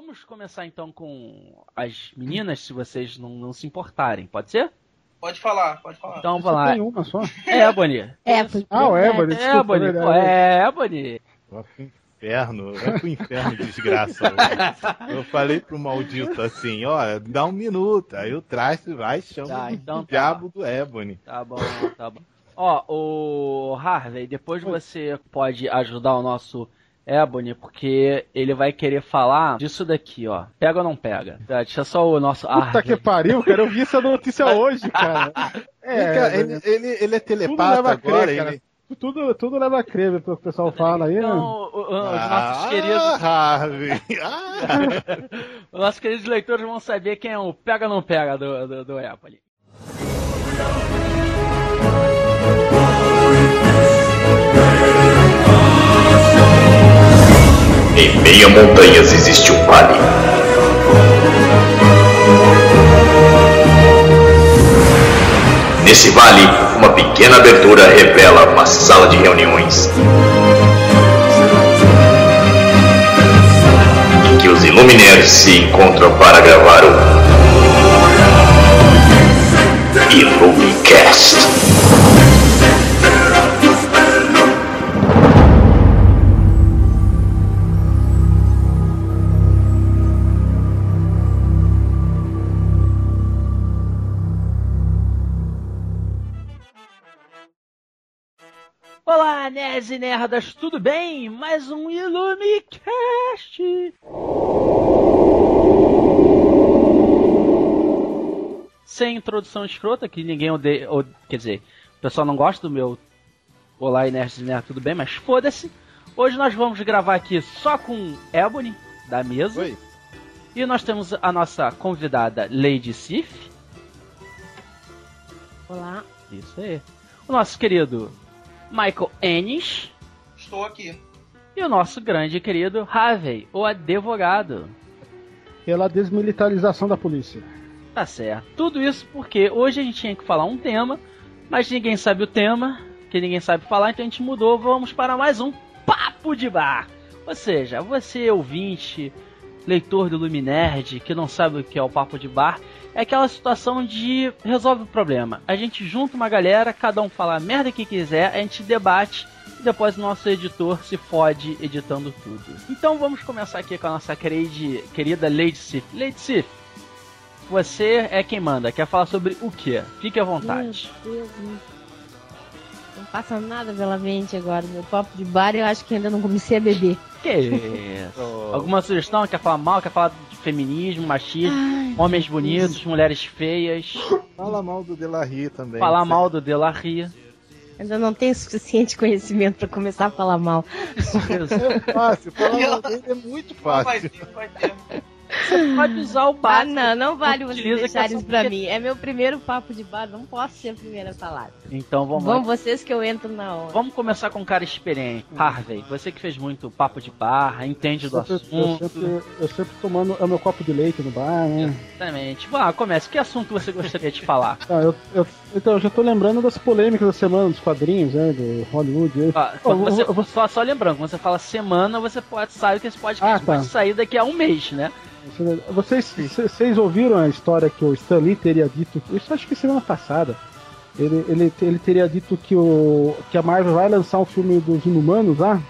Vamos começar então com as meninas, se vocês não, não se importarem, pode ser? Pode falar, pode falar. Então vamos lá. Tem uma só. Ebony. É, Ah, o Ebony, desculpa, Ebony, é verdade. é Ebony. Vai pro inferno, vai pro inferno, desgraça. Eu falei pro maldito assim, ó, dá um minuto. Aí o traste vai e chama Tá, o então tá. diabo do Ebony. Tá bom, tá bom. Ó, o Harvey, depois você pode ajudar o nosso Ebony, porque ele vai querer falar disso daqui, ó. Pega ou não pega? Tá, Deixa só o nosso Puta Harvey. que pariu, cara. Eu vi essa notícia hoje, cara. É, Cara, ele, ele, ele é telepata leva a crer, agora, cara. ele... tudo, tudo leva a crer pelo que o pessoal fala aí, Então, né? o- o- os Ah, nossos queridos, Harvey. Ah. os nossos queridos leitores vão saber quem é o pega ou não pega do, do, do Ebony. Em meio a montanhas existe um vale. Nesse vale, uma pequena abertura revela uma sala de reuniões. Em que os Illuminaires se encontram para gravar o Illumicast. Olá, nerds e nerdas, tudo bem? Mais um Illumicast! Sem introdução escrota, que ninguém odeia. ou- quer dizer, o pessoal não gosta do meu Olá, nerds e nerdas, tudo bem? Mas foda-se. Hoje nós vamos gravar aqui só com Ebony, da mesa. Oi. E nós temos a nossa convidada Lady Sif. Olá. Isso aí. O nosso querido Michael Ennis. Estou aqui. E o nosso grande e querido Harvey, o advogado. Pela desmilitarização da polícia. Tá certo. Tudo isso porque hoje a gente tinha que falar um tema, mas ninguém sabe o tema, que ninguém sabe falar, então a gente mudou. Vamos para mais um Papo de Bar. Ou seja, você ouvinte, leitor do Luminerd, que não sabe o que é o Papo de Bar, é aquela situação de resolve o problema. A gente junta uma galera, cada um fala a merda que quiser, a gente debate e depois o nosso editor se fode editando tudo. Então vamos começar aqui com a nossa querida, querida Lady Sif. Lady Sif, você é quem manda. Quer falar sobre o que? Fique à vontade. Meu Deus, não- não passa nada pela mente agora. Meu papo de bar eu acho que ainda não comecei a beber. Que isso? Alguma sugestão? Quer falar mal? Quer falar de feminismo, machismo, Ai, homens bonitos, mulheres feias? Fala mal do Delarry também. falar mal do Delarry. Ainda não tenho suficiente conhecimento pra começar a falar mal. É fácil, falar mal dele é muito Vai fácil. ter, vai ter. Você pode usar o Ah, básico. não, não vale vocês deixarem isso pra mim. É meu primeiro papo de bar, não posso ser a primeira a falar. Então vamos lá. Vão vocês que eu entro na hora. Vamos começar com um cara experiente. Harvey, você que fez muito papo de barra, entende do Eu sempre, eu, assunto. sempre, eu sempre tomando é o meu copo de leite no bar, né? Exatamente. Vá, comece. Que assunto você gostaria de falar? Ah, eu, eu- então, eu já tô lembrando das polêmicas da semana dos quadrinhos, né? Do Hollywood. Quando eu- você, eu só, só lembrando, quando você fala semana, você pode sabe que esse podcast Ah, tá. pode sair daqui a um mês, né? Vocês, vocês ouviram a história que o Stan Lee teria dito? Isso acho que semana passada. Ele, ele, ele teria dito que, o, que a Marvel vai lançar um filme dos Inumanos lá.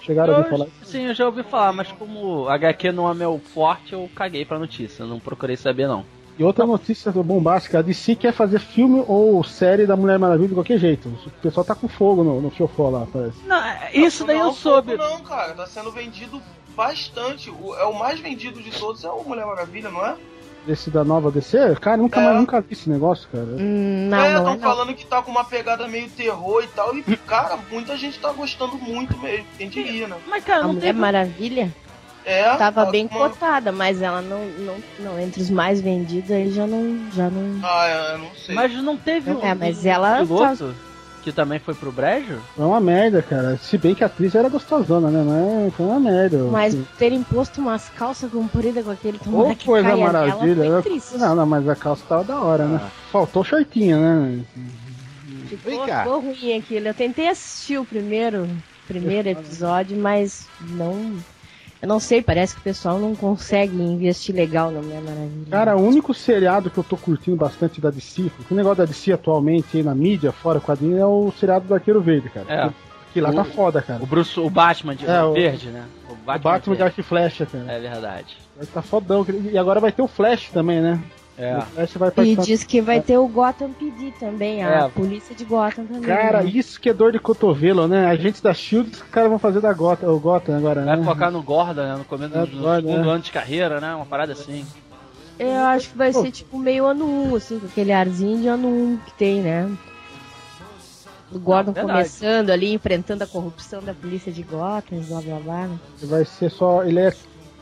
Chegaram a ouvir falar. Eu, sim, eu já ouvi falar, mas como HQ não é meu forte, eu caguei pra notícia. Não procurei saber, não. E outra notícia bombástica: a DC quer fazer filme ou série da Mulher Maravilha de qualquer jeito. O pessoal tá com fogo no, no fiofó lá, parece. Não, isso daí não, eu soube. pouco Não, cara, tá sendo vendido bastante. O, é o mais vendido de todos, é o Mulher Maravilha, não é? Desse da nova DC? Cara, nunca É. mais nunca vi esse negócio, cara. Hum, não, é, não tão é não. falando que tá com uma pegada meio terror e tal. E, cara, muita gente tá gostando muito mesmo. Quem diria, né? Mas, cara, A não Mulher teve. Maravilha É. tava tá bem uma- cotada, mas ela não, não, não, entre os mais vendidos aí já não, já não. Ah, é, eu não sei. Mas não teve É, um, mas um ela piloto que também foi pro brejo? É uma merda, cara. Se bem que a atriz era gostosona, né? Mas foi uma merda. Mas Assim, terem posto umas calças compridas com aquele Ô, tomara que coisa caia maravilha. nela, né? foi triste. Não, não, mas a calça tava da hora, né? Faltou shortinho, né? Ficou, ficou ruim aquilo. Eu tentei assistir o primeiro, primeiro episódio, mas não. Eu não sei, parece que o pessoal não consegue investir legal na Mulher Maravilha. Cara, o único seriado que eu tô curtindo bastante da DC, o negócio da DC atualmente aí na mídia, fora quadrinho, é o seriado do Arqueiro Verde, cara. É. Que lá O- tá foda, cara. O Bruce, o Batman de É, o- verde, né? O O Batman, de verde. Arco e Flecha, cara. É verdade. Tá fodão. E agora vai ter o Flash também, né? É. O Flash vai E participar. diz que vai ter o Gotham PD também, a É. polícia de Gotham também. Cara, né? isso que é dor de cotovelo, né? Agentes da Shield, os caras vão fazer da Gotham, o Gotham agora, Vai né? focar no Gordon, né? No começo É, do segundo é. ano de carreira, né? Uma parada assim. Eu acho que vai Pô. ser tipo meio ano 1, assim, com aquele arzinho de ano 1 que tem, né? O Gordon verdade. começando ali, enfrentando a corrupção da polícia de Gotham, blá blá blá. né? Vai ser só. Ele é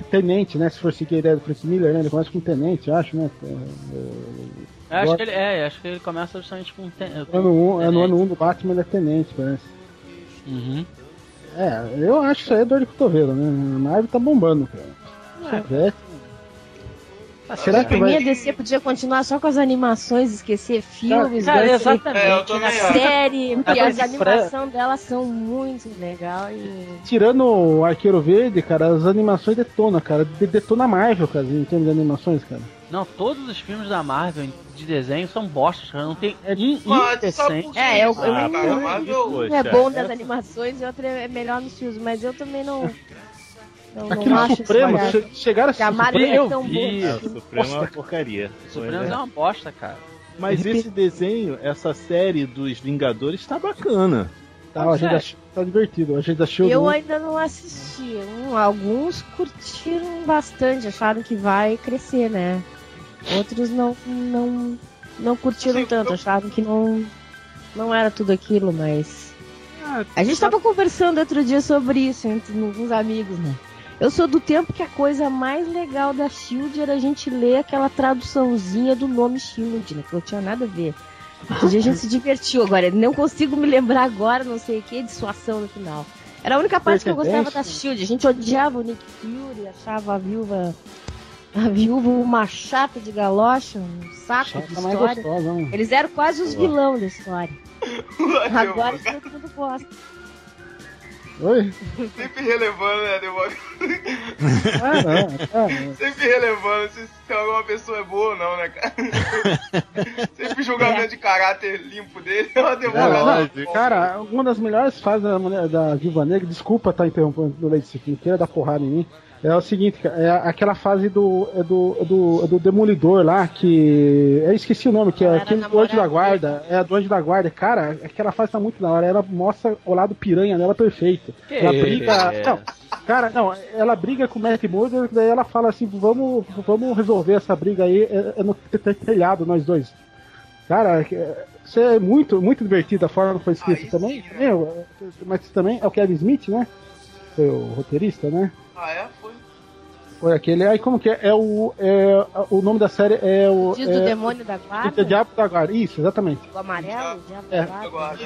tenente, né? Se for seguir a ideia do Frank Miller, né? Ele começa com tenente, eu acho, né? Eu acho que ele, é, acho que ele começa justamente com. Ten, com Ano um, é no tenente. ano 1 um do Batman, ele é tenente, parece. Uhum. É, eu acho que isso aí é dor de cotovelo, né? A Marvel tá bombando, cara. É. Será que mim, a vai. DC podia continuar só com as animações, esquecer filmes, Cara, seria exatamente. É, eu também série, porque as animações delas são muito legais. E... Tirando o Arqueiro Verde, cara, as animações detona, cara. De- Detona a Marvel, cara, em termos de animações, cara. Não, todos os filmes da Marvel de desenho são bostas, cara. Não tem É que É, eu- isso, eu- eu- cara? eu- Poxa, Um é bom das animações e outro é melhor nos filmes, mas eu também não. Não, não Aquele acho Supremo, che- chegaram a a Marvel Eu é vi. É, o Supremo é uma porcaria. Supremos é uma bosta, cara. Mas esse desenho, essa série dos Vingadores tá bacana. Tá, Agente da Shield tá divertido. O Agente da Shield. Eu ainda não assisti. Um, alguns curtiram bastante, acharam que vai crescer, né? Outros não não, não curtiram Sim, tanto, eu- acharam que não, não era tudo aquilo, mas. Ah, A gente tava conversando outro dia sobre isso entre uns amigos, né? Eu sou do tempo que a coisa mais legal da Shield era a gente ler aquela traduçãozinha do nome Shield, né? Que não tinha nada a ver. Outro dia a gente se divertiu agora. Não consigo me lembrar agora, não sei o que, dissuasão no final. Era a única parte que eu gostava da Shield. A gente odiava o Nick Fury, achava a viúva. A viúva uma chata de galocha, um saco de Chata mais história. gostosa, né? Eles eram quase os vilão da história. Agora todo mundo gosta. Oi? Sempre relevando, né, Demônio? Ah, não. Ah, não. Sempre relevando se, se alguma pessoa é boa ou não, né, cara? Sempre julgamento de caráter limpo dele é É, lógico. Cara, uma das melhores fases da, da Viva Negra, desculpa estar interrompendo o Leite Cifrino, queira dar porrada em mim. É o seguinte, cara, é aquela fase do, é do, é do, é do Demolidor lá, que. Eu esqueci o nome, que é aquele do Anjo da Guarda. É a do Anjo da Guarda. Cara, aquela fase tá muito da hora. Ela mostra o lado piranha dela perfeito. ela briga. é? Não, cara, não, ela briga com o Matt Murder, daí ela fala assim: vamos, vamos resolver essa briga aí é, é no te- telhado, nós dois. Cara, é- isso é muito, muito divertido a forma que foi escrito Aí também. sim, né? Meu, mas também é o Kevin Smith, né? Foi o roteirista, né? Ah, é? Foi. Aquele. Aí como que é? É o. É, o nome da série é o. Diz do é, demônio da o guarda? Diabo da Guarda. Isso, exatamente. O amarelo? O diabo É. da guarda? Agora,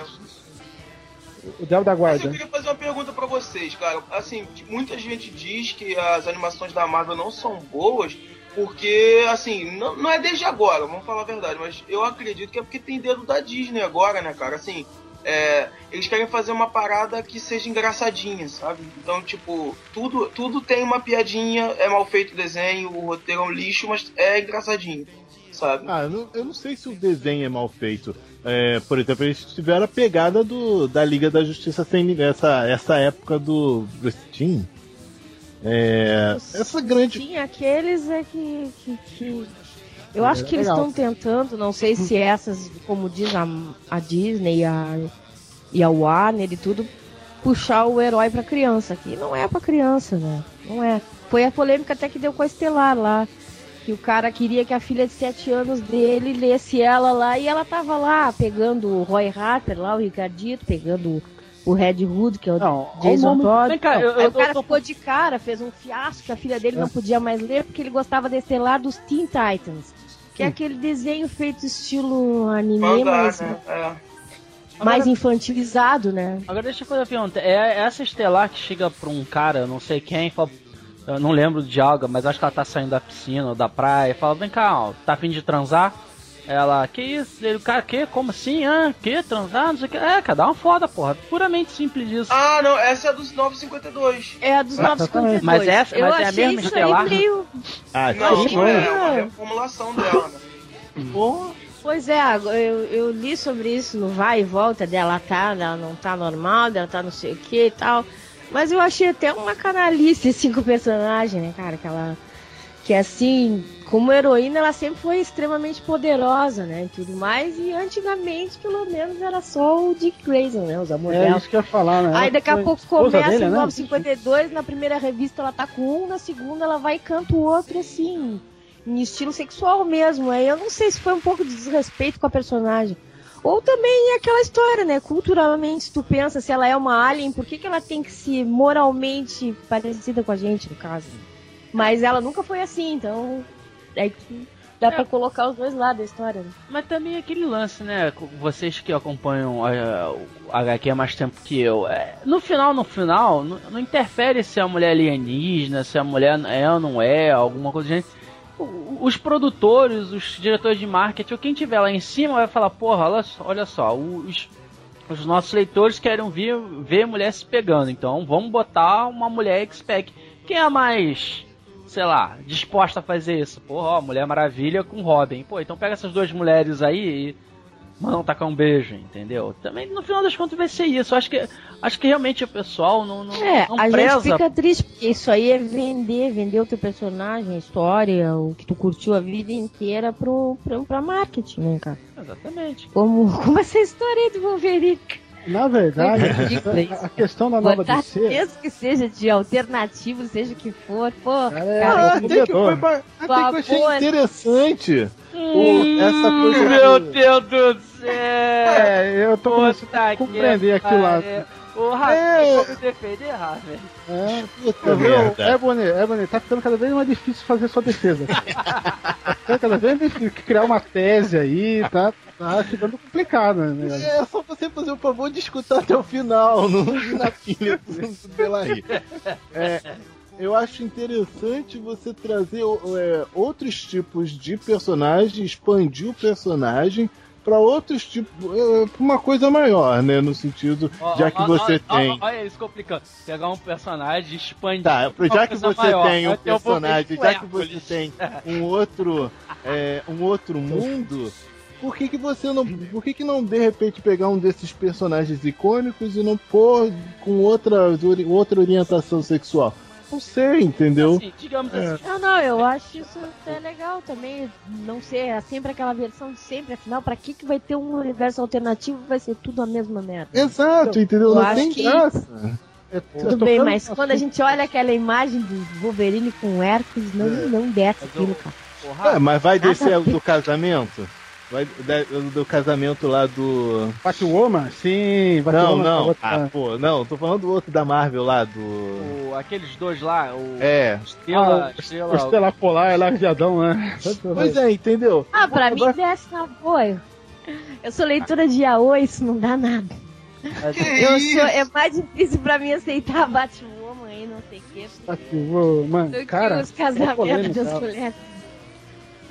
O Diabo da Mas Guarda. eu queria fazer uma pergunta pra vocês, cara. Assim, muita gente diz que as animações da Marvel não são boas porque, assim, não, não é desde agora, vamos falar a verdade, mas eu acredito que é porque tem dedo da Disney agora, né, cara? Assim, é, eles querem fazer uma parada que seja engraçadinha, sabe? Então, tipo, tudo, tudo tem uma piadinha, é mal feito o desenho, o roteiro é um lixo, mas é engraçadinho, sabe? Ah, eu não, eu não sei se o desenho é mal feito. É, por exemplo, eles tiveram a pegada do, da Liga da Justiça sem essa, essa época do Bruce Timm. É, essa grande. Sim, aqueles é que. que, que- Eu acho que eles estão tentando, não sei se essas, como diz a, a Disney e a, e a Warner e tudo, puxar o herói pra criança. Que não é pra criança, né? Não é. Foi a polêmica até que deu com a Estelar lá. Que o cara queria que a filha de 7 anos dele lesse ela lá e ela tava lá pegando o Roy Harper lá, o Ricardito, pegando o Red Hood, que é o Não, Jason Todd. Vem cá, eu- eu o cara tô- ficou de cara, fez um fiasco que a filha dele É. não podia mais ler porque ele gostava da estelar dos Teen Titans. Que é aquele desenho feito estilo anime, Mangá, mas né? É. mais infantilizado, né? Agora deixa eu fazer uma pergunta. É essa estelar que chega pra um cara, eu não sei quem, fala, eu não lembro de algo, mas acho que ela tá saindo da piscina ou da praia, e fala, vem cá, ó, tá afim de transar? Ela, que isso? Ele, cara, que? Como assim? Ah, que? Transar? Não sei o que. É, cara, dá uma foda, porra. Puramente simples isso. Ah, não, essa é a dos 952. É a dos Ah, 952. Mas essa- eu mas é a achei mesma isso estelar? aí meio... Ah, Não, sim. não é, é Ah. uma reformulação dela, né? Pois é, eu, eu li sobre isso no vai e volta dela tá, dela não tá normal, dela tá não sei o que e tal. Mas eu achei até uma canalice assim com o personagem, né, cara? Que ela. Que assim, como heroína, ela sempre foi extremamente poderosa, né? E tudo mais. E antigamente, pelo menos, era só o Dick Grayson, né? Os amores É dela. isso que eu ia falar, né? Aí daqui a pouco começa dele, em né? 952, na primeira revista ela tá com um, na segunda ela vai e canta o outro assim, em estilo sexual mesmo. Aí eu não sei se foi um pouco de desrespeito com a personagem. Ou também é aquela história, né? Culturalmente, tu pensa se ela é uma alien, por que, que ela tem que ser moralmente parecida com a gente, no caso? Mas ela nunca foi assim, então. É que dá É. pra colocar os dois lados da história. Né? Mas também aquele lance, né? Vocês que acompanham a, o HQ há mais tempo que eu. é, no final, no final, não, não interfere se a mulher é alienígena, se a mulher é ou não é, alguma coisa do gênero. Os produtores, os diretores de marketing, ou quem tiver lá em cima vai falar, porra, olha só, olha só os, os nossos leitores querem ver, ver mulher se pegando, então vamos botar uma mulher X-Pac. Quem é a mais, sei lá, disposta a fazer isso? Porra, ó, Mulher Maravilha com Robin. Pô, então pega essas duas mulheres aí e mandam tacar um beijo, entendeu? Também no final das contas vai ser isso. Acho que, acho que realmente o pessoal não, não, É, não a preza. gente fica triste, porque isso aí é vender, vender o teu personagem, a história, o que tu curtiu a vida inteira pro, pro, pra marketing, né, cara? Exatamente. Como, como essa história aí do Wolverine. Na verdade, ridículo a questão da nova Botar DC. mesmo que seja de alternativo, seja o que for, pô, Cara, é- cara, Ah, até que, foi, até que eu achei Favor. interessante o- essa coisa. Meu Deus do céu! É, eu tô começando a que compreender aquilo lá. Ô, Rafa, É. vamos defender, Rafa. É, Puta eu vi, merda. Ebony, Ebony, tá ficando cada vez mais difícil fazer sua defesa. tá ficando cada vez mais difícil criar uma tese aí, tá, tá ficando complicado, né? É só você fazer o favor de escutar até o final, não na pilha do Belaí. É, eu acho interessante você trazer é, outros tipos de personagem, expandir o personagem para outros tipos, é, pra uma coisa maior, né? No sentido, Ó, já ó, que você ó, tem. Olha isso complicando. Pegar um personagem, expandir. Tá, já que você maior. tem um personagem, já que você tem um outro, é, um outro mundo, por que, que você não, por que, que não de repente pegar um desses personagens icônicos e não pôr com outra, outra orientação sexual? Não sei, entendeu? Assim, digamos É. assim. Não, não, eu acho isso até legal também. Não ser é sempre aquela versão de sempre. Afinal, pra que, que vai ter um universo alternativo? Vai ser tudo a mesma merda. Exato, entendeu? eu Não acho tem que- graça. Eu Tudo bem, mas quando a gente olha aquela imagem do Wolverine com Hércules, não, não desce aquilo, cara. É, mas vai Nada descer do casamento? Vai da- do casamento lá do. Batwoman? Sim, Não, Batwoman. não. tá- Ah, pô, não, tô falando do outro da Marvel lá, do. o- aqueles dois lá, o É. Estrela, Ah, Estrela, O Estelar Polar é largadão, né? Pois é, entendeu? Ah, pra Agora- mim desce na boa. Eu- sou leitora de Yaoi, isso não dá nada. Eu isso? sou, é mais difícil pra mim aceitar Batwoman aí, não sei o quê. Batwoman, Do que cara. os é casamentos das mulheres.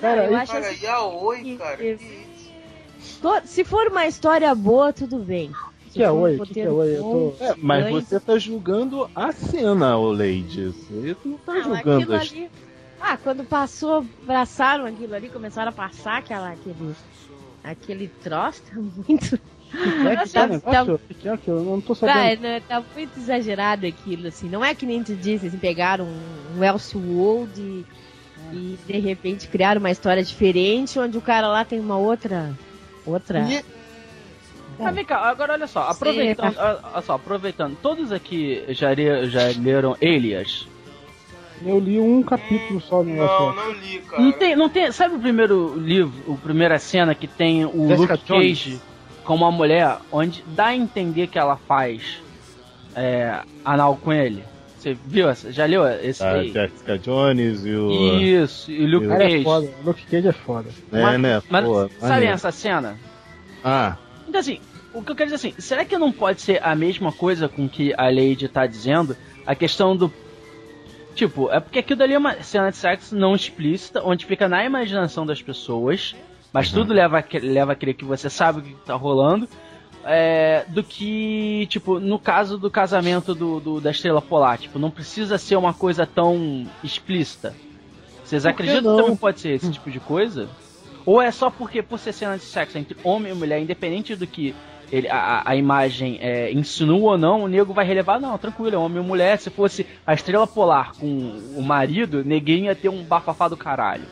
Cara, eu acho Cara, assim, Yaoi, que- cara. que- que isso? to- se for uma história boa, tudo bem. Se Que é um oi? Que é oi? Tô- É, mas você tá julgando a cena, ô Lady. Você não tá Não, julgando aquilo as... ali. Ah, quando passou, abraçaram aquilo ali, começaram a passar aquela, aquele. Aquele troço, tá muito. é que tá o? Que que é eu não tô sabendo. né, tá muito exagerado aquilo, assim. Não é que nem tu disse, assim, pegaram um, um Elseworld e, e de repente criaram uma história diferente, onde o cara lá tem uma outra. Outra. E- Ah, vem cá, agora olha só, aproveitando, olha só, aproveitando, todos aqui já, já leram Elias? Eu li um capítulo só no Não, negócio. não li, cara. Não tem, não tem, sabe o primeiro livro, a primeira cena que tem o Jessica Luke Cage com uma mulher, onde dá a entender que ela faz é, anal com ele? Você viu? essa? Já leu esse A aí? Jessica Jones e o. Isso, e o Luke é Cage. foda. O Luke Cage é foda. É, Mas- né? Mas Pô, sabe essa cena? Ah, Então assim, o que eu quero dizer assim, será que não pode ser a mesma coisa com que a Lady tá dizendo? A questão do. Tipo, é porque aquilo dali é uma cena de sexo não explícita, onde fica na imaginação das pessoas, mas Uhum. tudo leva a, leva a crer que você sabe o que tá rolando. É, do que, tipo, no caso do casamento do, do- da Estrela Polar, tipo, não precisa ser uma coisa tão explícita. Vocês acreditam não? que também pode ser esse tipo de coisa? Ou é só porque, por ser cena de sexo entre homem e mulher, independente do que ele, a, a imagem é, insinua ou não, o nego vai relevar, não, tranquilo, é homem ou mulher. Se fosse a Estrela Polar com o marido, neguinho ia ter um bafafá do caralho.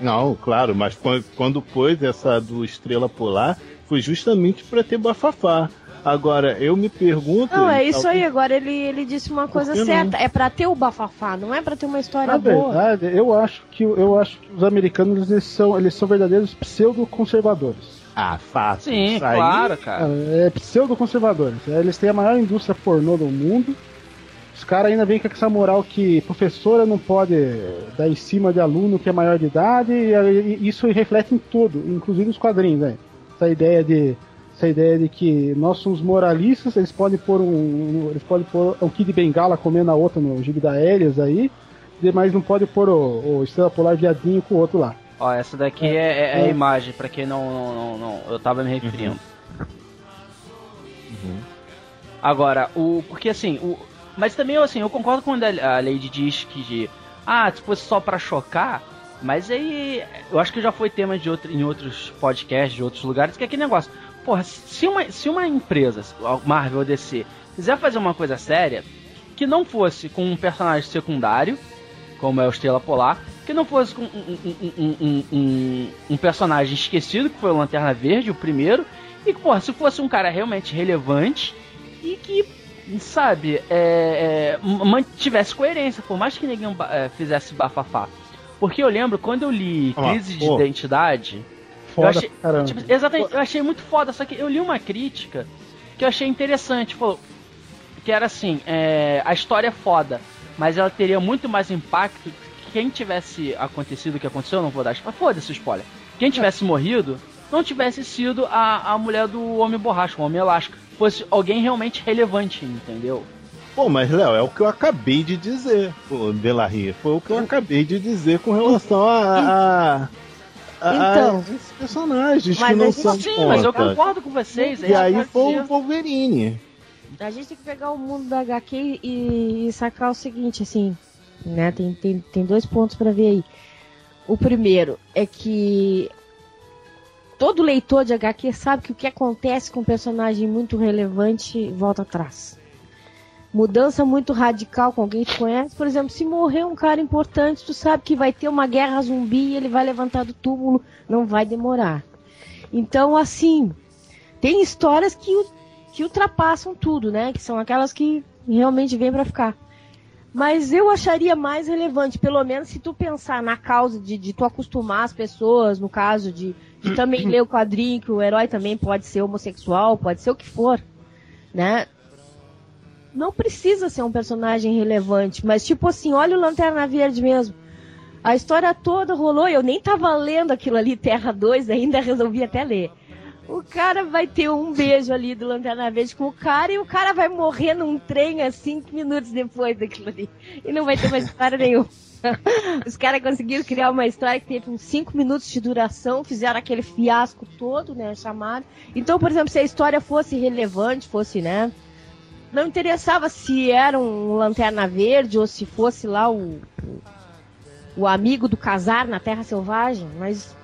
Não, claro, mas quan- quando pôs essa do Estrela Polar, foi justamente pra ter bafafá. Agora, eu me pergunto. Não, é e isso aí. Agora ele, ele disse uma coisa que não? certa. É pra ter o bafafá, não é pra ter uma história Na boa. verdade, eu acho que eu acho que os americanos eles são, eles são verdadeiros pseudo-conservadores. Ah, fácil. Sim, Isso aí- claro, cara. É, pseudo-conservadores. Eles têm a maior indústria pornô do mundo. Os caras ainda vêm com essa moral que professora não pode dar em cima de aluno que é maior de idade, e, e isso reflete em tudo, inclusive os quadrinhos, né? Essa ideia de essa ideia de que nós somos moralistas, eles podem pôr um, eles podem pôr um Kid Bengala comendo a outra no gibi da Elias aí, mas não pode pôr o, o Estrela Polar viadinho com o outro lá. Ó, essa daqui é, é- é a imagem, pra quem não, não, não, não- eu tava me referindo. Agora, o. Porque assim, o. Mas também assim, eu concordo quando a Lady diz que de. Ah, se fosse só pra chocar. Mas aí. Eu acho que já foi tema de outro, em outros podcasts, de outros lugares, que é aquele negócio. Porra, se uma, se uma empresa, Marvel ou DC, quiser fazer uma coisa séria, que não fosse com um personagem secundário, como é o Estrela Polar, que não fosse com um, um- um- um- personagem esquecido, que foi o Lanterna Verde, o primeiro, e que, porra, se fosse um cara realmente relevante e que, sabe, é, é, mantivesse coerência, por mais que ninguém é, fizesse bafafá. Porque eu lembro, quando eu li Ah, Crise de pô. Identidade, Foda eu achei, caramba. tipo, exatamente, eu achei muito foda, só que eu li uma crítica que eu achei interessante, falou que era assim, é, a história é foda, mas ela teria muito mais impacto que quem tivesse acontecido o que aconteceu, não vou dar spoiler, foda-se o spoiler. Quem tivesse morrido, não tivesse sido a, a mulher do Homem Borracha, o Homem Elástico, fosse alguém realmente relevante, entendeu? Pô, mas Léo, é o que eu acabei de dizer, o Delarry. Foi o que eu acabei de dizer com relação a. a, a- a Então. esses personagens Mas que não a gente- são Sim, mas eu concordo com vocês. E aí pode foi o Wolverine. A gente tem que pegar o mundo da HQ e, e sacar o seguinte, assim, né? Tem, tem, tem dois pontos pra ver aí. O primeiro é que todo leitor de HQ sabe que o que acontece com um personagem muito relevante volta atrás. Mudança muito radical com alguém que conhece, por exemplo, se morrer um cara importante, tu sabe que vai ter uma guerra zumbi e ele vai levantar do túmulo, não vai demorar. Então, assim, tem histórias que, que ultrapassam tudo, né? Que são aquelas que realmente vêm pra ficar. Mas eu acharia mais relevante, pelo menos se tu pensar na causa de, de tu acostumar as pessoas, no caso de, de também ler o quadrinho, que o herói também pode ser homossexual, pode ser o que for, né? Não precisa ser um personagem relevante, mas tipo assim, olha o Lanterna Verde mesmo. A história toda rolou, eu nem tava lendo aquilo ali, Terra 2, ainda resolvi até ler. O cara vai ter um beijo ali do Lanterna Verde com o cara e o cara vai morrer num trem a cinco minutos depois daquilo ali. E não vai ter mais história nenhuma. Os caras conseguiram criar uma história que teve uns 5 minutos de duração, fizeram aquele fiasco todo, né? Chamaram. Então, por exemplo, se a história fosse relevante, fosse, né? Não interessava se era um Lanterna Verde ou se fosse lá o, o, o amigo do casar na Terra Selvagem, mas,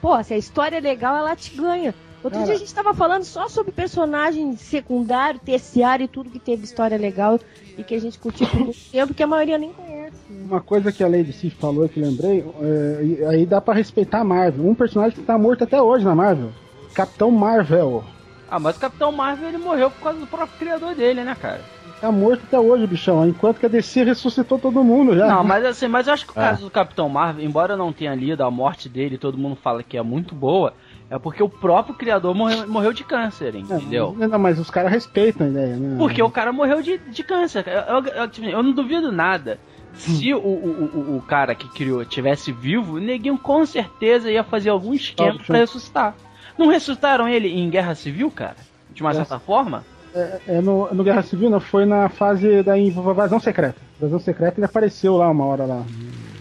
pô, se a história é legal, ela te ganha. Outro Cara. dia a gente tava falando só sobre personagem secundário, terciário e tudo que teve história legal e que a gente curtiu por muito tempo, que a maioria nem conhece. Uma coisa que a Lady Sif falou que lembrei, é, aí dá pra respeitar a Marvel. Um personagem que tá morto até hoje na Marvel. Capitão Marvel. Ah, mas o Capitão Marvel ele morreu por causa do próprio criador dele, né, cara? Tá morto até hoje, bichão. Enquanto que a DC ressuscitou todo mundo já. Não, mas assim, mas eu acho que o É. caso do Capitão Marvel, embora eu não tenha lido a morte dele, todo mundo fala que é muito boa, é porque o próprio criador morreu, morreu de câncer, É, entendeu? Não, mas os caras respeitam a ideia, né? Porque o cara morreu de, de câncer. Eu, eu- eu, tipo, eu não duvido nada. Se o, o, o, o cara que criou tivesse vivo, o neguinho com certeza ia fazer algum esquema pra ressuscitar. Não ressuscitaram ele em Guerra Civil, cara? De uma É. certa forma? É, é no, no Guerra Civil, não, foi na fase da invasão secreta. Invasão secreta ele apareceu lá uma hora lá.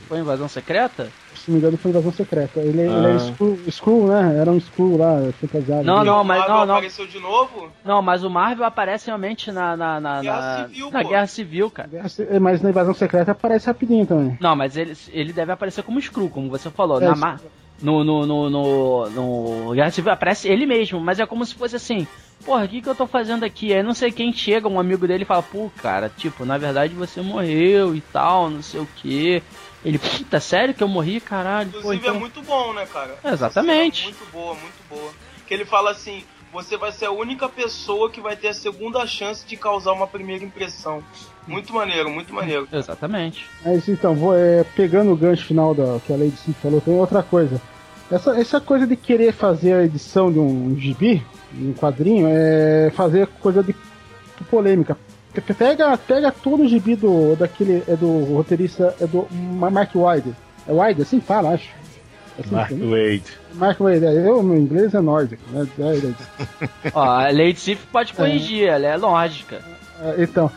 Foi invasão secreta? se não me engano, foi Invasão Secreta. Ele, ele é Ah. Skrull, Skrull, né? Era um Skrull lá, fantasiado. Não, não, mas não, não. apareceu de novo? Não, mas o Marvel aparece realmente na, na, na, Guerra na- Civil, na pô. Guerra Civil, cara. É, Mas na Invasão Secreta aparece rapidinho também. Não, mas ele, ele deve aparecer como Skrull, como você falou. É, Na no, no, no, no, no Guerra Civil aparece ele mesmo, mas é como se fosse assim. Porra, o que, que eu tô fazendo aqui? Aí não sei quem chega, um amigo dele e fala, pô, cara, tipo, na verdade você morreu e tal, não sei o que. Ele, puta, sério que eu morri, caralho? Pô, Inclusive então... é muito bom, né, cara? Exatamente. Muito boa, muito boa. Que ele fala assim: você vai ser a única pessoa que vai ter a segunda chance de causar uma primeira impressão. Muito maneiro, muito maneiro. Exatamente. Mas então, vou, é, pegando o gancho final da, que a Lady Sif falou, tem outra coisa. Essa, essa coisa de querer fazer a edição de um gibi, de um quadrinho, é fazer coisa de polêmica. Pe- Pega, pega todo o gibi do, daquele, é do roteirista, é do Ma- Mark Wade. É Wade, assim fala, acho. Assim, Mark né? Wade. Mark Wade, é, eu, meu inglês é nórdico, né? É, é, Ó, a Lady Sif pode corrigir, ela é lógica. É, Então,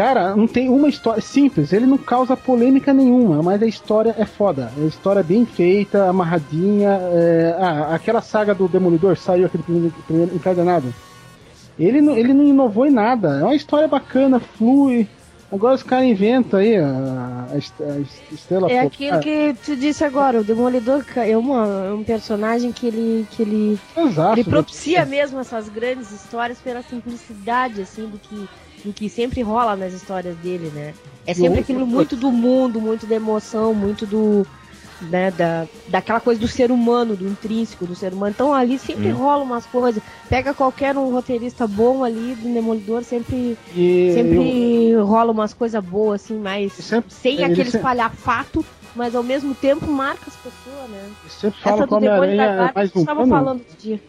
cara, não tem uma história simples, ele não causa polêmica nenhuma, mas a história é foda. A história é bem feita, amarradinha. é, ah, aquela saga do Demolidor saiu aquele primeiro, primeiro encadenado. Ele não, ele não inovou em nada. É uma história bacana, flui. Agora os caras inventam aí a, a est- a est- estrela É aquilo que tu disse agora, o Demolidor é, uma, é um personagem que ele, que ele, Exato, ele propicia mesmo essas grandes histórias pela simplicidade, assim, do que, do que sempre rola nas histórias dele, né? É sempre aquilo muito do mundo, muito da emoção, muito do. Né, da, daquela coisa do ser humano, do intrínseco do ser humano. Então ali sempre Hum. rola umas coisas. Pega qualquer um roteirista bom ali do Demolidor, sempre E eu- Sempre rola umas coisas boas, assim, mais. Sempre- sem ele aquele sempre- espalhafato, mas ao mesmo tempo marca as pessoas, né? sempre Essa fala o do demônio é mais falando outro dia.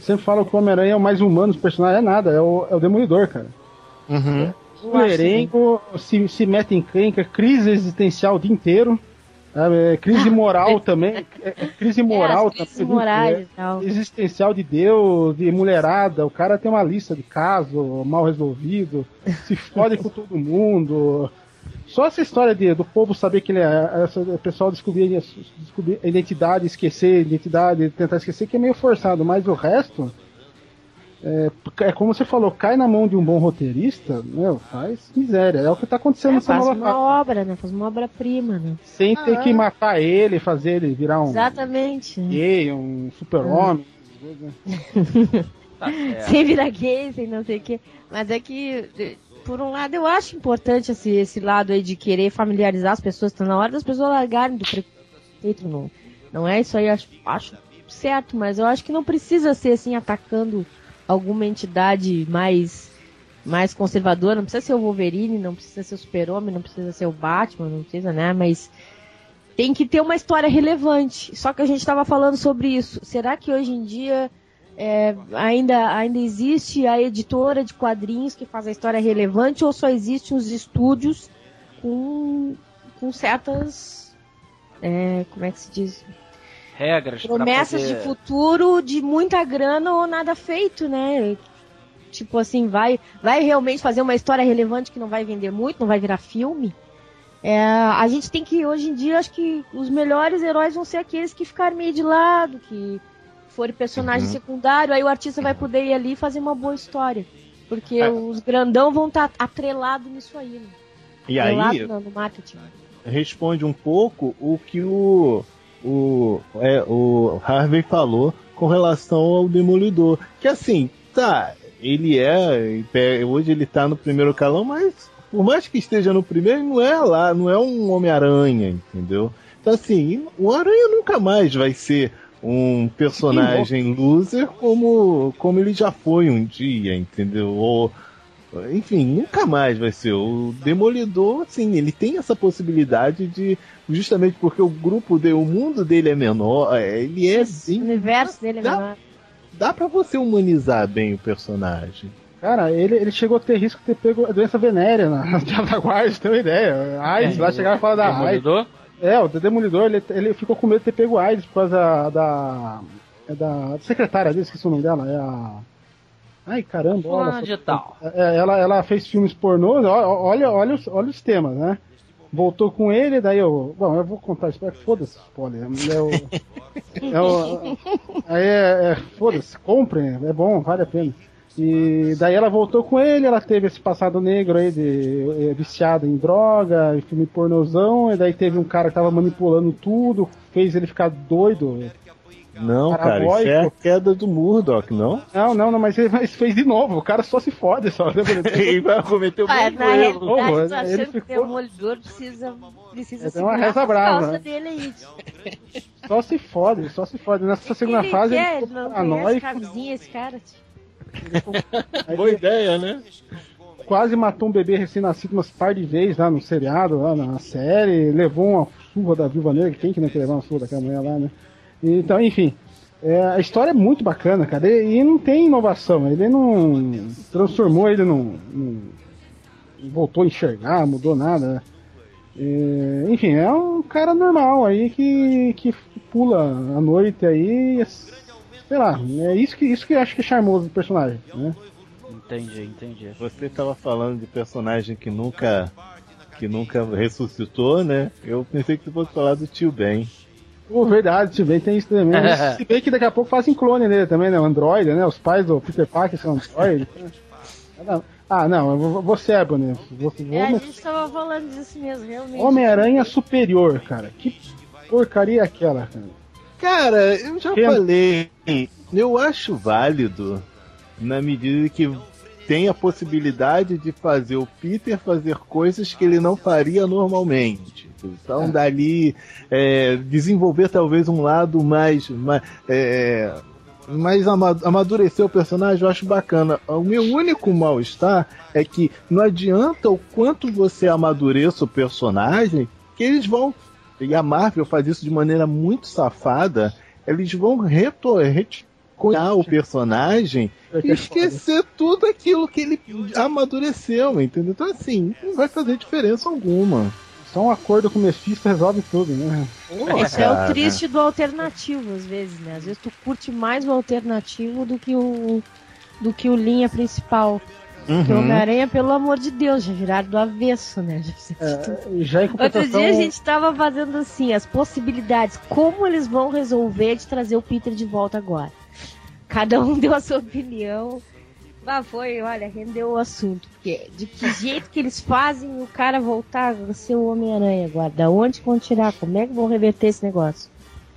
Sempre fala que o Homem-Aranha é o mais humano dos personagens. É nada, é o, é o Demolidor, cara. Uhum. Eu acho Erenco se, se mete em crenca, crise existencial o dia inteiro. É, crise moral também. é, é crise moral é, as crises também. morais é, existencial de Deus, de mulherada. O cara tem uma lista de casos mal resolvido, se fode com todo mundo. Só essa história de, do povo saber que ele é. Essa, o pessoal descobrir, descobrir a identidade, esquecer a identidade, tentar esquecer, que é meio forçado, mas o resto. É, é como você falou, cai na mão de um bom roteirista, meu, faz miséria. É o que tá acontecendo É, nessa faz nova uma fase. obra, né? Faz uma obra-prima, né? Sem ter que matar ele, fazer ele virar um Exatamente. gay, um super-homem. Tá certo. Sem virar gay, sem não sei o quê. Mas é que, por um lado, eu acho importante esse, esse lado aí de querer familiarizar as pessoas. Tá na hora das pessoas largarem do preconceito. Não, não é isso aí, acho, acho certo, mas eu acho que não precisa ser assim, atacando alguma entidade mais mais conservadora, não precisa ser o Wolverine, não precisa ser o Super-Homem, não precisa ser o Batman, não precisa, né? Mas tem que ter uma história relevante. Só que a gente estava falando sobre isso. Será que hoje em dia é, ainda, ainda existe a editora de quadrinhos que faz a história relevante ou só existem os estúdios com, com certas. é, como é que se diz? Regras Promessas poder... de futuro de muita grana ou nada feito, né? Tipo assim, vai, vai realmente fazer uma história relevante que não vai vender muito, não vai virar filme. É, a gente tem que, hoje em dia, acho que os melhores heróis vão ser aqueles que ficarem meio de lado, que forem personagem Uhum. secundário, aí o artista vai poder ir ali e fazer uma boa história. Porque É. os grandão vão estar atrelados nisso aí. Né? E Atrelado aí, não, no marketing. responde um pouco o que o, o, é, o Harvey falou com relação ao Demolidor. Que assim, tá, ele é. Hoje ele tá no primeiro calão, mas por mais que esteja no primeiro, não é lá, não é um Homem-Aranha, entendeu? Então assim, o Aranha nunca mais vai ser um personagem loser como, como ele já foi um dia, entendeu? Ou, enfim, nunca mais vai ser. O Demolidor, assim, ele tem essa possibilidade de. Justamente porque o grupo dele, o mundo dele é menor, é, ele é o bem. universo dele é Dá- menor. Dá pra você humanizar bem o personagem. Cara, ele, ele chegou a ter risco de ter pego a doença venérea na Guarda, você tem uma ideia. AIDS, É, lá chegaram a falar da AIDS. Demolidor? É, o Demolidor, ele, ele ficou com medo de ter pego AIDS por causa da. É da, da secretária dele, esqueci o nome dela. É a. Ai, caramba. Olha, de tal. É, ela, ela fez filmes pornôs, ó- olha, olha, os, olha os temas, né? voltou com ele, daí eu. Bom, eu vou contar isso, foda-se, spoiler. É o, é o, aí é, é foda-se, comprem, é bom, vale a pena. E daí ela voltou com ele, ela teve esse passado negro aí de é, viciada em droga, em filme pornozão, e daí teve um cara que tava manipulando tudo, fez ele ficar doido. Não, cara, isso é a queda do Murdoch, não? Não, não, não, mas ele, mas fez de novo, o cara só se fode só. Né? ele vai cometer o ah, mesmo na erro. realidade, tô Ele achando que ficou- o Demolidor precisa, precisa É, tem uma reza brava, né? dele aí. Só se fode, só se fode. Nessa segunda ele fase quer, ele ficou paranoico, esse cara. aí Boa ele ideia, né? quase matou um bebê recém-nascido umas par de vezes lá no seriado, lá na série, levou uma surra da Viúva Negra, quem que não quer levar uma surra daquela mulher lá, né? Então, enfim, é, a história é muito bacana, cara, e, e não tem inovação, ele não transformou ele num, num- voltou a enxergar, mudou nada? É, enfim, é um cara normal aí que, que pula a noite aí, sei lá, é isso que, isso que eu acho que é charmoso do personagem, né? Entendi, entendi. Você tava falando de personagem que nunca que nunca ressuscitou, né? Eu pensei que você fosse falar do tio Ben. Pô, verdade, se bem tem isso também. Mas Se bem que daqui a pouco fazem clone dele também, né? O Android, né? Os pais do Peter Parker são Android. né? ah, não, eu vou- você é, Bonito. Você, É, a Homem- gente tava falando disso mesmo, realmente. Homem-Aranha Superior, cara. Que porcaria é aquela, cara? Cara, eu já Que- falei, eu acho válido na medida que tem a possibilidade de fazer o Peter fazer coisas que ele não faria normalmente. Então, dali, é, desenvolver talvez um lado mais. mais é, ama- amadurecer o personagem, eu acho bacana. O meu único mal-estar é que não adianta o quanto você amadureça o personagem, que eles vão. E a Marvel faz isso de maneira muito safada. Eles vão reto- retconhar o personagem e esquecer tudo aquilo que ele amadureceu, entendeu? Então, assim, não vai fazer diferença alguma. Só um acordo com o Mephisto resolve tudo, né? Isso é o triste do alternativo, às vezes, né? Às vezes tu curte mais o alternativo do que o do que o linha principal. Porque o Uhum. Homem-Aranha, pelo amor de Deus, já viraram do avesso, né? Já- É, já em Outro compensação, dia a gente tava fazendo assim, as possibilidades, como eles vão resolver de trazer o Peter de volta agora. Cada um deu a sua opinião. Ah, foi, olha, rendeu o assunto. De que jeito que eles fazem o cara voltar a ser o Homem-Aranha agora? Da onde vão tirar? Como é que vão reverter esse negócio?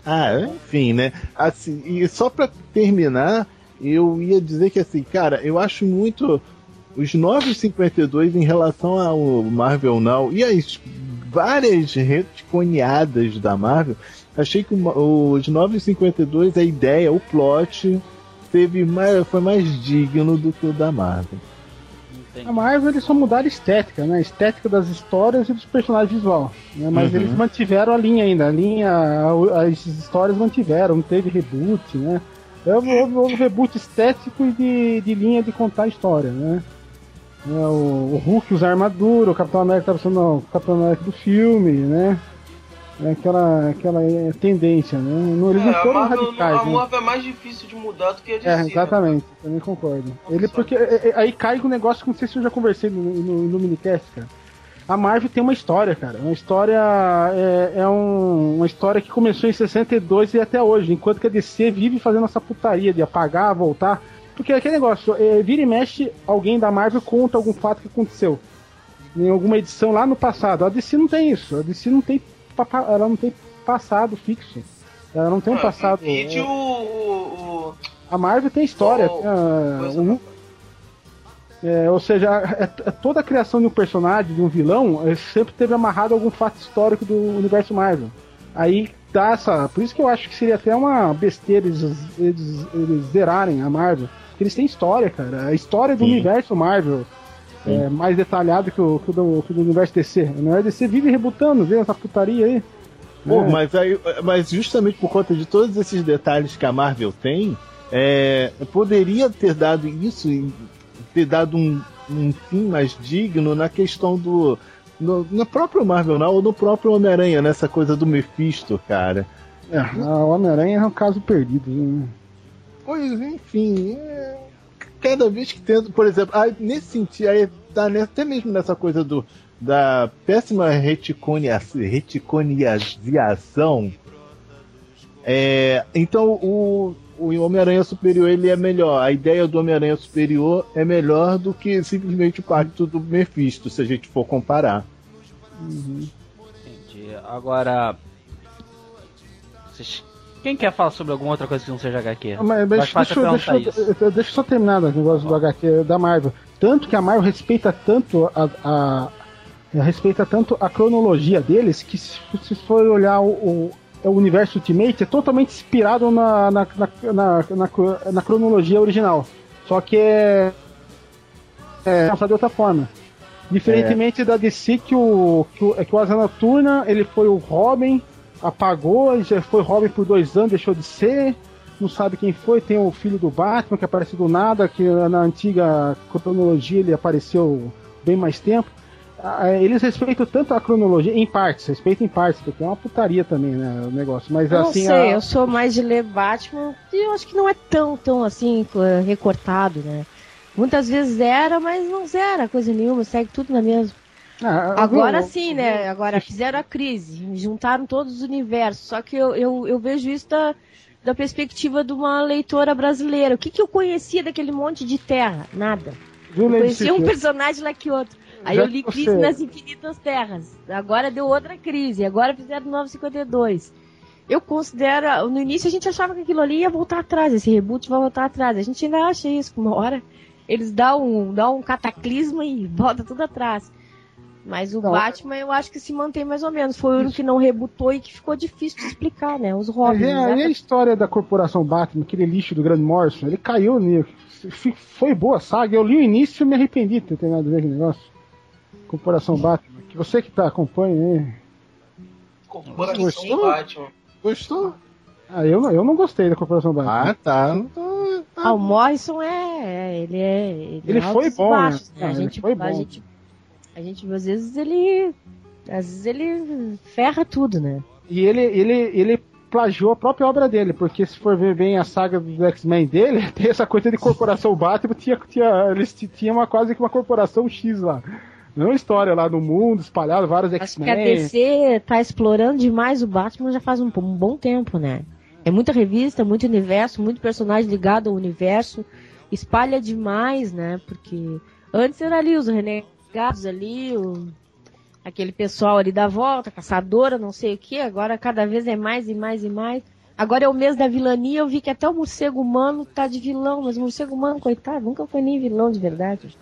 Ah, enfim, né? Assim, e só pra terminar, eu ia dizer que assim, cara, eu acho muito os 952 em relação ao Marvel Now e as várias retconeadas da Marvel, achei que o os 952, a ideia, o plot, teve mais, foi mais digno do que o da Marvel. Entendi. A Marvel eles só mudaram a estética, né? A estética das histórias e dos personagens visual. Né? Mas Uhum. eles mantiveram a linha ainda. A linha, as histórias mantiveram, não teve reboot, né? Houve, houve, houve reboot estético e de, de linha de contar a história, né? É, o, o Hulk usa armadura, o Capitão América estava sendo o Capitão América do filme, né? É aquela, aquela é, tendência, né? Não, eles É, não a foram Marvel, radicais, a né? Marvel é mais difícil de mudar do que a DC. É, né? exatamente, também concordo. Ele, porque é, é, aí cai com um negócio que não sei se eu já conversei no, no, no minicast, cara. A Marvel tem uma história, cara. Uma história. É, é um- uma história que começou em 62 e até hoje. Enquanto que a DC vive fazendo essa putaria de apagar, voltar. Porque é aquele negócio, é, vira e mexe, alguém da Marvel conta algum fato que aconteceu. Em alguma edição lá no passado. A DC não tem isso. A DC não tem, ela não tem passado fixo. Ela não tem um Ah, passado. E o, o, o- A Marvel tem história. Oh, tem, ah, um- é, ou seja, é- é toda a criação de um personagem, de um vilão, é, sempre teve amarrado a algum fato histórico do universo Marvel. Aí dá essa. Por isso que eu acho que seria até uma besteira eles, eles, eles zerarem a Marvel. Porque eles têm história, cara. A história do Sim. universo Marvel é mais detalhada que o, que o do, que o do universo DC. O universo DC vive rebutando, vê essa putaria aí. Pô, É. mas, aí, mas justamente por conta de todos esses detalhes que a Marvel tem, é, poderia ter dado isso, ter dado um, um fim mais digno na questão do. No, no próprio Marvel, não, ou no próprio Homem-Aranha, nessa coisa do Mephisto, cara. É, a Homem-Aranha é um caso perdido. né? Pois, enfim, é, cada vez que tento, por exemplo, aí, nesse sentido, aí tá ne- até mesmo nessa coisa do, da péssima reticonia- reticonização, é, então o, o Homem-Aranha Superior ele é melhor. A ideia do Homem-Aranha Superior é melhor do que simplesmente o pacto do Mephisto, se a gente for comparar. Entendi. Agora. vocês- Quem quer falar sobre alguma outra coisa que não seja HQ? Mas, mas fácil deixa, é eu- deixa, eu- deixa eu só terminar o negócio do HQ da Marvel. Tanto que a Marvel respeita tanto a, a- a- respeita tanto a cronologia deles que se se for olhar o, o, o universo Ultimate é totalmente inspirado na, na, na, na, cronologia original. Só que é, é lançado de outra forma. Diferentemente da DC que o, que o, é que o Asa Noturna ele foi o Robin, apagou, já foi Robin por dois anos, deixou de ser não sabe quem foi, tem o filho do Batman que apareceu do nada, que na antiga cronologia ele apareceu bem mais tempo. Ah, Eles respeitam tanto a cronologia, em partes, respeitam em partes, porque é uma putaria também, né, o negócio. Mas Não assim, sei, a- eu sou mais de ler Batman e eu acho que não é tão, tão assim, co- recortado, né? Muitas vezes era, mas não zera coisa nenhuma, segue tudo na mesma. Ah, Agora viu? sim, né? Agora fizeram a crise, juntaram todos os universos. Só que eu, eu, eu vejo isso da, da perspectiva de uma leitora brasileira. O que, que eu conhecia daquele monte de terra? Nada. Eu conhecia um personagem lá que outro. Aí eu li Crise nas Infinitas Terras. Agora deu outra crise. Agora fizeram 952. Eu considero. No início a gente achava que aquilo ali ia voltar atrás. Esse reboot vai voltar atrás. A gente ainda acha isso. Uma hora eles dão um, dão um cataclisma e volta tudo atrás. Mas o Não. Batman eu acho que se mantém mais ou menos. Foi o único que não rebutou e que ficou difícil de explicar, né? Os Mas Robins. é, né? e a história da corporação Batman, aquele lixo do Grande Morrison, ele caiu nisso. Foi boa a saga, eu li o início e me arrependi de ter nada a ver com o negócio. Corporação Batman, que você que tá acompanha aí. Corporação Gostou? Batman. Gostou? Ah, eu não, eu não gostei da Corporação Batman. Ah, tá. Não tô- Ah, o Morrison é. é, Ele é. Ele, Ele é foi bom, né? baixos, Ah, A ele gente, foi A bom. gente, a gente, às vezes, ele. Às vezes ele ferra tudo, né? E ele, ele, ele plagiou a própria obra dele, porque se for ver bem a saga do X-Men dele, tem essa coisa de corporação Batman, tinha, tinha, eles t- tinham uma, quase que uma corporação X lá. Não história lá no mundo, espalhado, vários Acho que a X-Men. DC tá explorando demais o Batman já faz um, um bom tempo, né? É muita revista, muito universo, muito personagem ligado ao universo. Espalha demais, né? Porque antes era ali os renegados ali, o- aquele pessoal ali da volta, caçadora, não sei o que. Agora cada vez é mais e mais e mais. Agora é o mês da vilania, eu vi que até o morcego humano tá de vilão, mas o morcego humano, coitado, nunca foi nem vilão de verdade.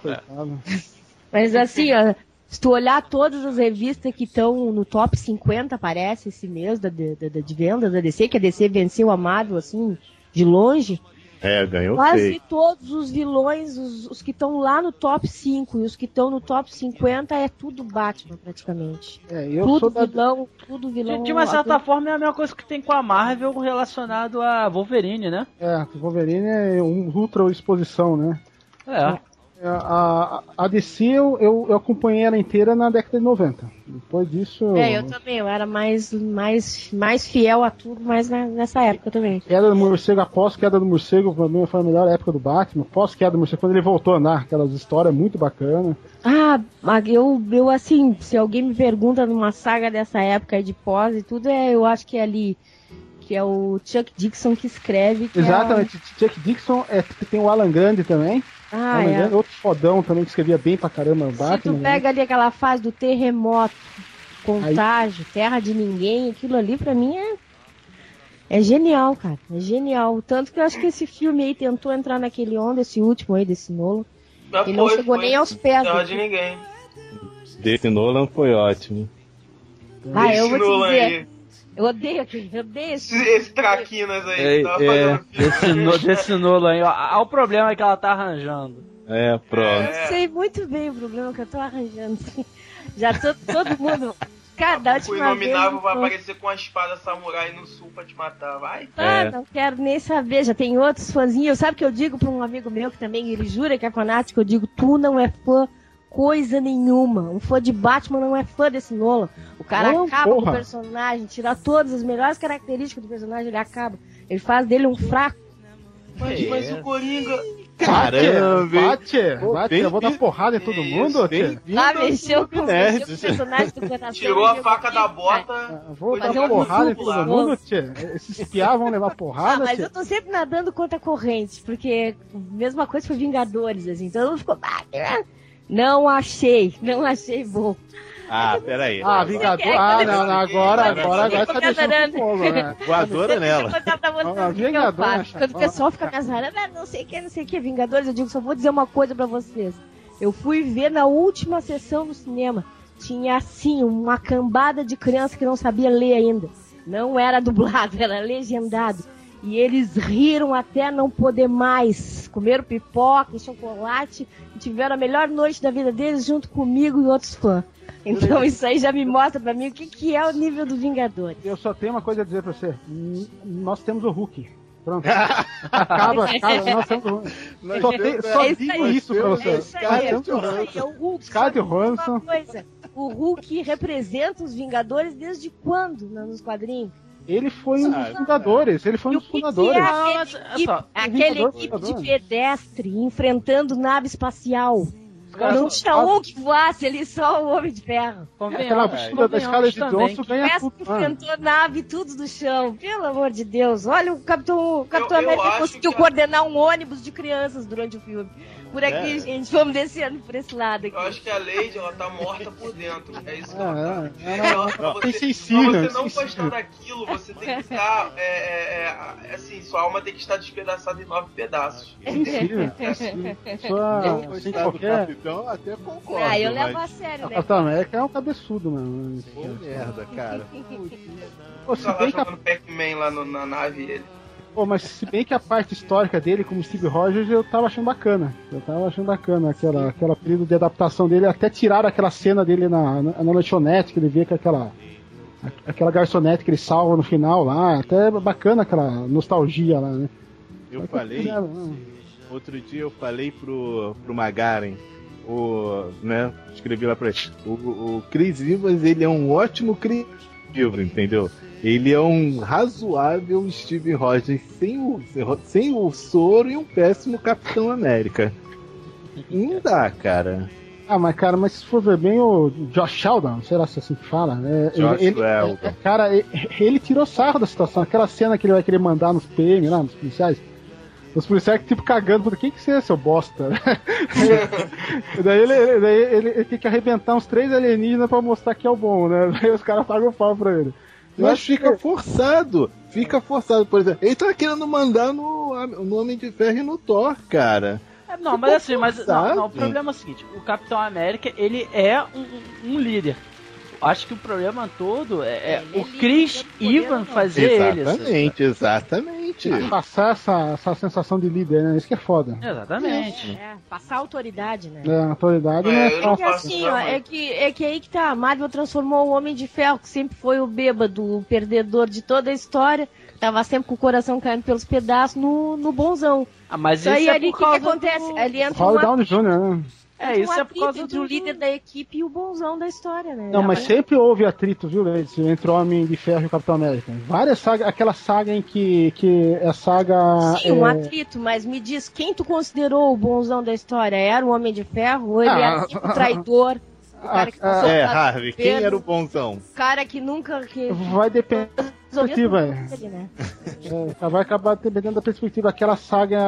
Coitado. Mas assim, ó, se tu olhar todas as revistas que estão no top 50, parece, esse mês da, da, da- de venda da DC, que a DC venceu a Marvel, assim, de longe, É, ganhou quase feio. todos os vilões, os, os que estão lá no top 5 e os que estão no top 50 é tudo Batman, praticamente. É, eu sou tudo da, vilão, tudo vilão. De, de uma certa até- forma é a mesma coisa que tem com a Marvel relacionado a Wolverine, né? É, o Wolverine é um ultra exposição, né? É. É, A, a, DC eu, eu, eu acompanhei ela inteira na década de 90. Depois disso. É, eu também, eu era mais, mais, mais fiel a tudo, mas na- nessa época também. Queda do morcego, após queda do morcego, pra mim foi a melhor época do Batman. Pós queda do morcego, quando ele voltou a andar, aquelas histórias muito bacanas. Ah, eu, eu assim, se alguém me pergunta numa saga dessa época de pós e tudo, é, eu acho que é ali, que é o Chuck Dixon que escreve. Que Exatamente. Chuck Dixon é, tem o Alan Grande também. É... Ah, Alan é. Grande, outro fodão também que escrevia bem pra caramba Se Batman. tu né? pega ali aquela fase do terremoto, contágio, terra de ninguém, aquilo ali pra mim é. É genial, cara. É genial. Tanto que eu acho que esse filme aí tentou entrar naquele onda, esse último aí desse Nolo. Mas E não chegou nem aos pés Terra do- de ninguém. Desse Nolan foi ótimo. Ah, eu vou te Nolan dizer. aí. Eu odeio aquele, eu odeio esse. Esse, traquinas aí É, que tava é, fazendo filme. desse, no, desse Nolan aí, ó. Ah, o problema é que ela tá arranjando. É, pronto. É. Eu sei muito bem o problema que eu tô arranjando. Já tô, todo mundo. Cada O última vez. Inominável vai aparecer com a espada samurai no sul pra te matar, vai? Ah, É. não quero nem saber. Já tem outros fãzinhos. Sabe o que eu digo pra um amigo meu que também ele jura que é fanático? Eu digo, tu não é fã coisa nenhuma. Um fã de Batman não é fã desse Nolan. O cara Não, acaba com o porra. personagem, tira todas as melhores características do personagem, ele acaba. Ele faz dele um fraco. Mas, É. mas o Coringa. Caramba? Bate, Pô, bate, eu vou dar porrada em todo mundo, vindo Ah, mexeu com, Clube mexeu Nerd. com o personagem do coração. Tirou a eu faca da bota. Eu Vou Fazer dar um porrada em todo mundo, tia. Esses espiar vão levar Ah, porrada, mas tia. eu tô sempre nadando contra a corrente, porque mesma coisa foi Vingadores, assim, então não ficou. Ah? Não achei, não achei bom. Ah, peraí. Ah, Vingador. Ah, não, não, agora, agora, agora tá deixando com fogo, né? Voadora nela. Ah, o Vingador, Quando o Ó. pessoal fica casando, ah, não sei o que, não sei o que, Vingadores, eu digo, só vou dizer uma coisa pra vocês. Eu fui ver na última sessão do cinema. Tinha assim, uma cambada de criança que não sabia ler ainda. Não era dublado, era legendado. E eles riram até não poder mais. Comeram pipoca e chocolate e tiveram a melhor noite da vida deles junto comigo e outros fãs. Então isso aí já me mostra pra mim o que, que é o nível do Vingadores. Eu só tenho uma coisa a dizer pra você. Nós temos o Hulk. Pronto. Acaba, acaba. Nós temos o Hulk. Só, é, só é isso digo isso pra É você. é isso o aí, Hulk. é o Hulk. Scarlett Johansson. O Hulk representa os Vingadores desde quando né, nos quadrinhos? Ele foi um dos fundadores. Ele foi um dos fundadores. é Não, aquele olha equipe- equipe de pedestre enfrentando nave espacial? Não tinha um que voasse ali, só o Homem de Ferro. Aquela absurda da escala de Johnson ganha tudo. enfrentou nave tudo do chão. Pelo amor de Deus. Olha, o Capitão, o Capitão América conseguiu coordenar um ônibus de crianças durante o filme. Por aqui, É. gente, vamos descendo por esse lado aqui. Eu acho que a Lady, ela tá morta por dentro. É isso que É, ela tá. é, É, ela- pra é você, insensível, pra você não gostar daquilo, você tem que estar. É, é, é, assim, sua alma tem que estar despedaçada em nove pedaços. Sensível. Sua, Não sem gostar do qualquer. Capitão, até concordo. Ah, eu levo a sério, né? Capitão América é um cabeçudo, mano. Pô, merda, cara. Pô, se Tá bem que jogando Pac-Man lá no- na nave ele. Pô, mas se bem que a parte histórica dele, como Steve Rogers, eu tava achando bacana. Eu tava achando bacana aquela, aquela período de adaptação dele. Até tiraram aquela cena dele na, na, na lanchonete, que ele vê com aquela. Aquela garçonete que ele salva no final lá. Até bacana aquela nostalgia lá, né? Eu Mas falei, fizeram, né? outro dia eu falei pro, pro Magaren, o, né, escrevi lá pra ele, o, o Chris Evans, ele é um ótimo Chris Evans, entendeu? Ele é um razoável Steve Rogers sem o, sem o soro e um péssimo Capitão América. Não dá, cara. Ah, mas cara, mas se for ver bem o Josh Sheldon, será se é assim que fala? É, Josh ele, é, cara, ele, ele tirou sarro da situação. Aquela cena que ele vai querer mandar nos PM lá, nos policiais. Os policiais tipo cagando, por quem que você é, seu bosta? Daí ele, daí ele- ele tem que arrebentar uns três alienígenas pra mostrar que é o bom, né? Daí os caras pagam o pau pra ele. Eu Mas fica que- forçado. Fica forçado, por exemplo. Ele tá querendo mandar no, no Homem de Ferro e no Thor, cara. É, Não, mas assim, mas não, não, o problema é o seguinte, o Capitão América, ele é um- um líder. Acho que o problema todo é, é é o Chris poder Evans não. fazer ele. Exatamente, exatamente. Passar essa, essa sensação de líder, né? Isso que é foda. Exatamente. É, passar autoridade, né? É, autoridade É, não é fácil. faço assim, isso, ó, é que, é que aí que tá, a Marvel transformou o Homem de Ferro, que sempre foi o bêbado, o perdedor de toda a história, tava sempre com o coração caindo pelos pedaços, no, no bonzão. Ah, mas Isso aí é ali, o por que, que causa acontece? do... Ali entra uma, Downey Jr., né? É, isso um é por causa entre do... o líder da equipe e o bonzão da história, né? Não, mas É, sempre houve atrito, viu, Leite, entre o Homem de Ferro e o Capitão América. Várias sagas, aquela saga em que, que é a saga. Sim, um é, atrito, mas me diz, quem tu considerou o bonzão da história? Era o Homem de Ferro ou ele Ah, era tipo traidor? O cara que ah, É, Harvey, quem era o bonzão? O cara que nunca... Que Vai depender da perspectiva. né? é, vai acabar dependendo da perspectiva. Aquela saga.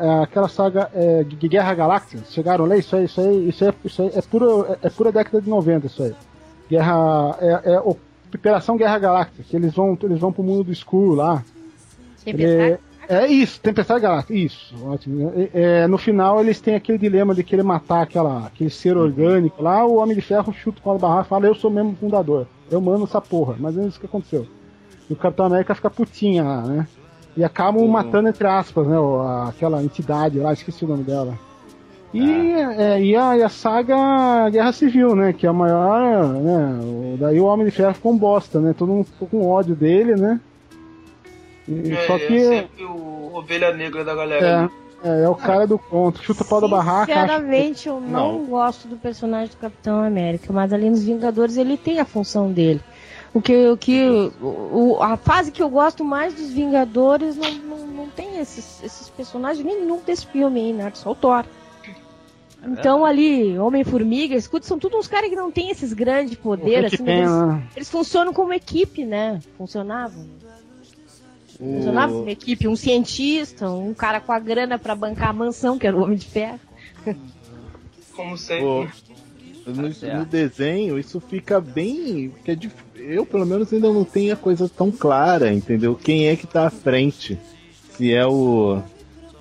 é, aquela saga é, de Guerra Galáctica. Chegaram lá, isso aí, isso aí, isso aí, isso aí é, puro, é, é pura década de 90, isso aí. Guerra. É, é Operação Guerra Galáctica, que eles vão, eles vão pro mundo do escuro lá. É, é isso, Tempestade Galáctica, isso, ótimo. É, é, no final eles têm aquele dilema de querer matar aquela, aquele ser orgânico lá, o Homem de Ferro chuta com a barra e fala, eu sou mesmo fundador, eu mando essa porra, mas é isso que aconteceu. E o Capitão América fica putinha lá, né? E acabam matando, entre aspas, né, aquela entidade lá, esqueci o nome dela. E, é, e, a, e a saga Guerra Civil, né? Que é a maior. Né, o- daí o Homem de Ferro ficou um bosta, né? Todo mundo ficou com ódio dele, né? E- É, só é que. sempre o ovelha negra da galera. É, é, é o cara do contra, chuta o pau da barraca. acha- Sinceramente, eu não, Não. gosto do personagem do Capitão América, mas ali nos Vingadores ele tem a função dele. O que, o que o, o- a fase que eu gosto mais dos Vingadores não, não, não tem esses, esses personagens nenhum desse filme, hein, né? Só o Thor. Então ali, Homem-Formiga, escuta, são todos uns caras que não têm esses grandes poderes, assim, eles, Pena. eles funcionam como equipe, né? Funcionavam. Como equipe, um cientista, um cara com a grana pra bancar a mansão, que era o Homem de Ferro. Como sempre. No, certo. no desenho, isso fica bem. Que é dif- eu, pelo menos, ainda não tenho a coisa tão clara, entendeu? Quem é que tá à frente? Se é o.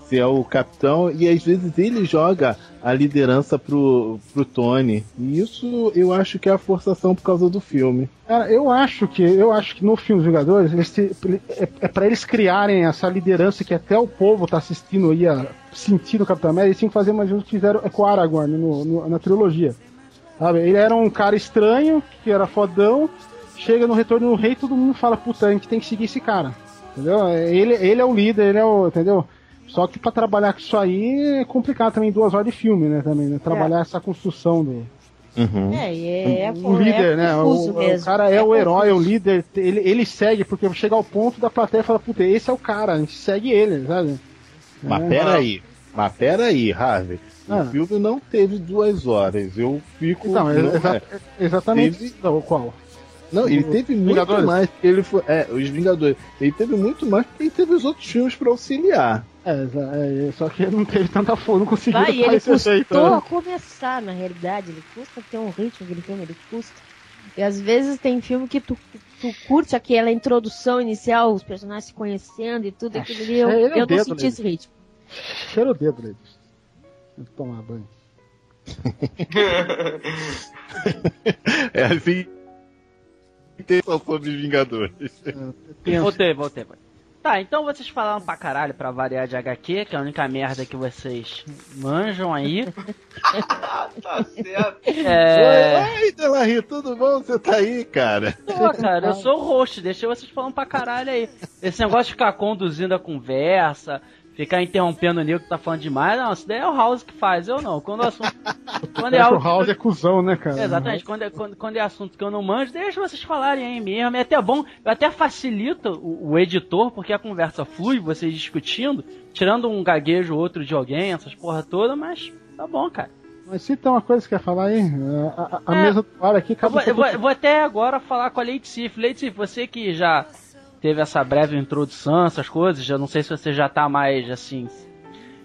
Se é o capitão, e às vezes ele joga a liderança pro, pro Tony. E isso eu acho que é a forçação por causa do filme. Cara, eu acho que eu acho que no filme Vingadores eles te- é, é para eles criarem essa liderança que até o povo tá assistindo aí a sentir no Capitão América, eles tinham que fazer mais ou menos o que fizeram com o Aragorn no- no- na trilogia. Sabe? Ele era um cara estranho, que era fodão, chega no retorno do rei, todo mundo fala, puta, a gente tem que seguir esse cara. Entendeu? Ele, ele é o líder, ele é o. Entendeu? Só que pra trabalhar com isso aí é complicado também, duas horas de filme, né? Também, né? Trabalhar essa construção do. É, e é, o líder, é né? O, confuso o cara é, o herói, é o confuso. líder, ele, ele segue, porque chega ao ponto da plateia e fala, puta, esse é o cara, a gente segue ele, sabe? Mas É. peraí, mas peraí, Harvey. Ah. O filme não teve duas horas. Eu fico. Então, não, exa- é. exatamente. Teve- Não, qual? Não, ele teve muito Vingadores? mais. Ele foi, é, os Vingadores. Ele teve muito mais porque ele teve os outros filmes pra auxiliar. É, é, só que não teve tanta força, não conseguiu Vai, fazer ele efeito, custou né? a começar, na realidade. Ele custa ter um ritmo, aquele filme, ele custa. E às vezes tem filme que tu, tu curte aquela introdução inicial, os personagens se conhecendo e tudo aquilo ali. Eu, É, é eu não senti nele. esse ritmo. Cheira o dedo dele. Tem que tomar banho. É assim. Intenção sobre Vingadores. Voltei, voltei. voltei. Tá, então vocês falaram pra caralho pra variar de HQ, que é a única merda que vocês manjam aí. tá certo. É. Oi, Delarry, tudo bom? Você tá aí, cara? Pô, cara, eu sou o host, deixa vocês falando pra caralho aí. Esse negócio de ficar conduzindo a conversa, ficar interrompendo o nego que tá falando demais, não, isso daí é o House que faz, eu não. Quando o assunto. Quando é que o algo. House é cuzão, né, cara? Exatamente, quando é, quando, quando é assunto que eu não manjo, deixa vocês falarem aí mesmo. É até bom, eu até facilito o, o editor, porque a conversa flui, vocês discutindo, tirando um gaguejo ou outro de alguém, essas porra toda, mas tá bom, cara. Mas se tem uma coisa que quer falar aí, a, a- a É. mesa do aqui vou, eu vou- eu vou até agora falar com a Lady Sif. Lady Sif, você que já teve essa breve introdução, essas coisas, já não sei se você já tá mais assim,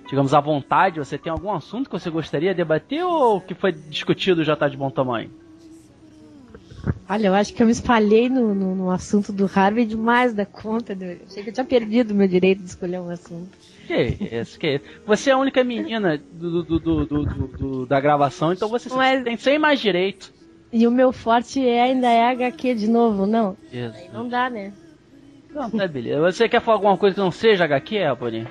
digamos, à vontade. Você tem algum assunto que você gostaria de debater ou que foi discutido já tá de bom tamanho? Olha, eu acho que eu me espalhei no, no, no assunto do Harvey demais da conta. Eu achei que eu tinha perdido o meu direito de escolher um assunto. Que isso, que isso. Você é a única menina do- do- do- da gravação, então você Mas- tem sem mais direito. E o meu forte é, ainda é HQ de novo, não? Isso. Aí não dá, né? Não, tá beleza. Você quer falar alguma coisa que não seja HQ, Alborinho?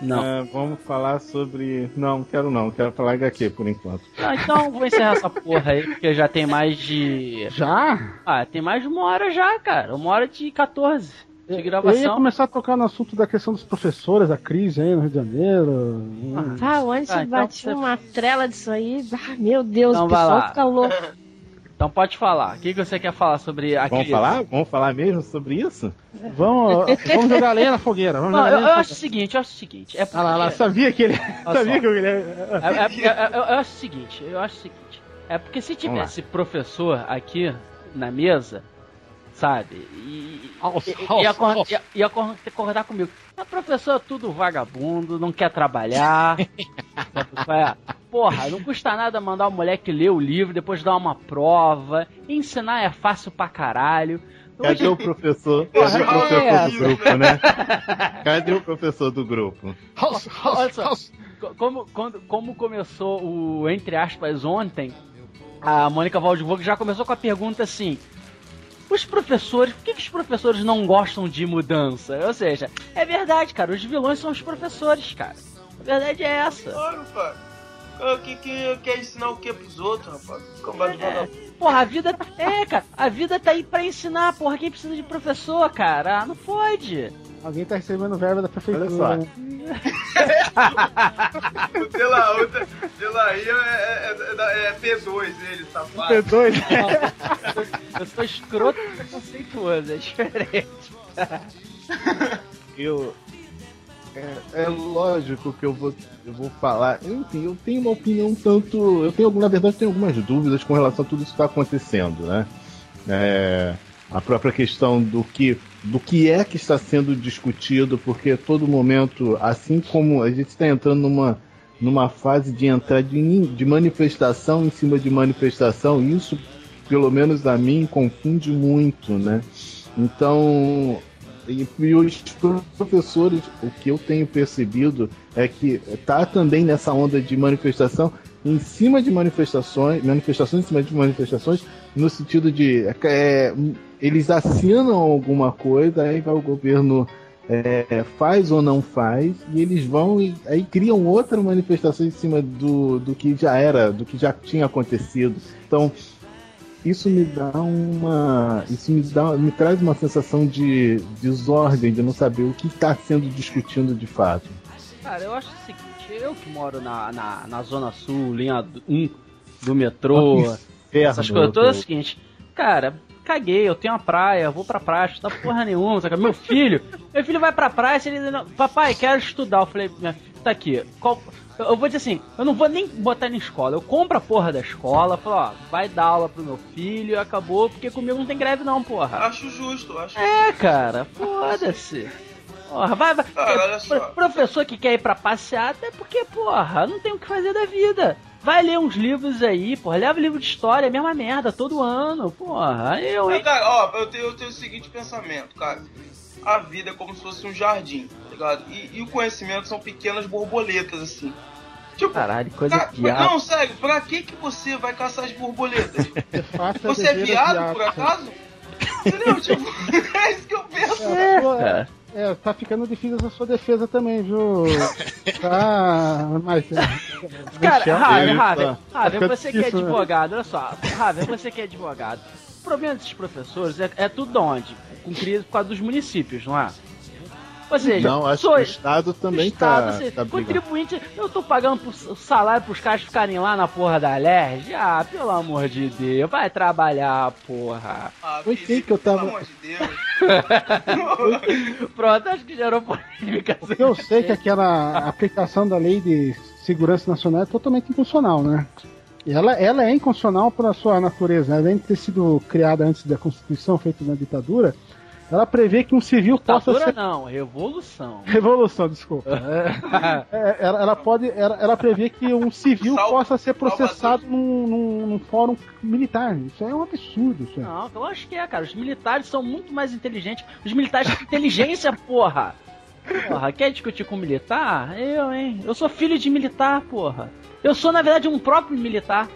Não. Ah, vamos falar sobre. Não, quero não, quero falar HQ por enquanto. Ah, então vou encerrar essa porra aí, porque já tem mais de. Já? Ah, tem mais de uma hora já, cara. Uma hora de 14 de Eu ia gravação. começar a tocar no assunto da questão dos professores, a crise aí no Rio de Janeiro. Ah, onde Ah, você então bate você- uma trela disso aí? Ah, meu Deus, Então o pessoal fica louco. Então pode falar. O que, que você quer falar sobre a Vamos crise? falar? Vamos falar mesmo sobre isso? Vamos, vamos jogar lenha na fogueira. Vamos Não, eu, eu acho o seguinte, eu acho o seguinte. É porque... Ah lá, lá, sabia que ele. Sabia só. que ele. É- é- é- eu, eu acho o seguinte, eu acho o seguinte. É porque se tivesse professor aqui na mesa, sabe? E, House, e- house, ia, concordar comigo. A professor é tudo vagabundo, não quer trabalhar. é? Porra, não custa nada mandar o moleque ler o livro, depois dar uma prova. Ensinar é fácil pra caralho. Cadê o professor? Cadê o professor é do grupo, né? Cadê o professor do grupo? House, house, Como, quando, como começou o entre aspas ontem, a Mônica Waldburg já começou com a pergunta assim: os professores, por que, que os professores não gostam de mudança? Ou seja, é verdade, cara, os vilões são os professores, cara. A verdade é essa. Claro, cara. Ah, Que, que quer ensinar o que pros outros, rapaz? É, porra, a vida. É, cara, a vida tá aí pra ensinar, porra. Quem precisa de professor, cara? Ah, não pode. Alguém tá recebendo verba da prefeitura. Olha só. né? O Dela, o De- Delaí é, é, é, da- é P2, ele, safado. P2, Eu sou escroto e preconceituoso, é diferente. eu. É, é, lógico que eu vou, eu vou falar. Enfim, eu tenho uma opinião tanto. Eu tenho, na verdade, tenho algumas dúvidas com relação a tudo isso que está acontecendo, né? É, a própria questão do que, do que é que está sendo discutido, porque todo momento, assim como a gente está entrando numa, numa fase de entrar de, de manifestação em cima de manifestação, isso, pelo menos a mim, confunde muito, né? Então, e, e, os professores, o que eu tenho percebido é que tá também nessa onda de manifestação em cima de manifestações, manifestações em cima de manifestações, no sentido de é, eles assinam alguma coisa, aí vai o governo é, faz ou não faz, e eles vão e aí criam outra manifestação em cima do, do que já era, do que já tinha acontecido. Então, isso me dá uma. Isso me, dá, me traz uma sensação de desordem, de não saber o que está sendo discutido de fato. Cara, eu acho o seguinte, eu que moro na, na, na Zona Sul, linha 1 do metrô, Inferno, essas coisas todas, é o seguinte, cara, caguei, eu tenho uma praia, vou pra praia, estudar porra nenhuma? Meu filho, meu filho vai pra praia, se ele não, papai, quero estudar. Eu falei, minha filha, tá aqui, qual, eu vou dizer assim, eu não vou nem botar na escola. Eu compro a porra da escola, falo, ó, vai dar aula pro meu filho acabou, porque comigo não tem greve não, porra. Acho justo, acho É, cara, foda-se. Porra, vai, vai. Ah, professor que quer ir pra passear, até porque, porra, não tem o que fazer da vida. Vai ler uns livros aí, porra. Leva livro de história, é a mesma merda, todo ano, porra. Eu, hein? Cara, ó, eu tenho, eu tenho o seguinte pensamento, cara. A vida é como se fosse um jardim, tá ligado? E, e o conhecimento são pequenas borboletas, assim. Tipo, Caralho, coisa ca... Não, sério, pra que, que você vai caçar as borboletas? você é viado, por acaso? Entendeu? Tipo, é isso que eu penso. É, é, é, tá ficando difícil a sua defesa também, viu? Tá. Mas. Cara, Raven, Raven, Raven, você que é né? advogado, olha só. Raven, você que é advogado. O problema desses professores é, é tudo onde? Com crise por causa dos municípios, não é? Ou seja, não, acho sou, que o Estado também Estado, tá, você, tá contribuinte, eu tô pagando pro, salário pros caras ficarem lá na porra da Lerge? Ah, pelo amor de Deus, vai trabalhar, porra. Ah, Foi que eu tava... Pelo amor de Deus. Pronto, acho que gerou polêmica. Eu sei que aquela aplicação da lei de segurança nacional é totalmente inconstitucional, né? E ela, ela é inconstitucional pela sua natureza, né? além de ter sido criada antes da Constituição, feita na ditadura, ela prevê que um civil Ditadura possa ser. não, revolução. Revolução, desculpa. É, é, ela, ela, pode. Ela, ela, prevê que um civil Sal... possa ser processado num, num, num, fórum militar. Isso é um absurdo. Isso é. Não, eu acho que é, cara. Os militares são muito mais inteligentes. Os militares têm inteligência, porra! Porra, quer discutir com militar? Eu, hein? Eu sou filho de militar, porra. Eu sou, na verdade, um próprio militar.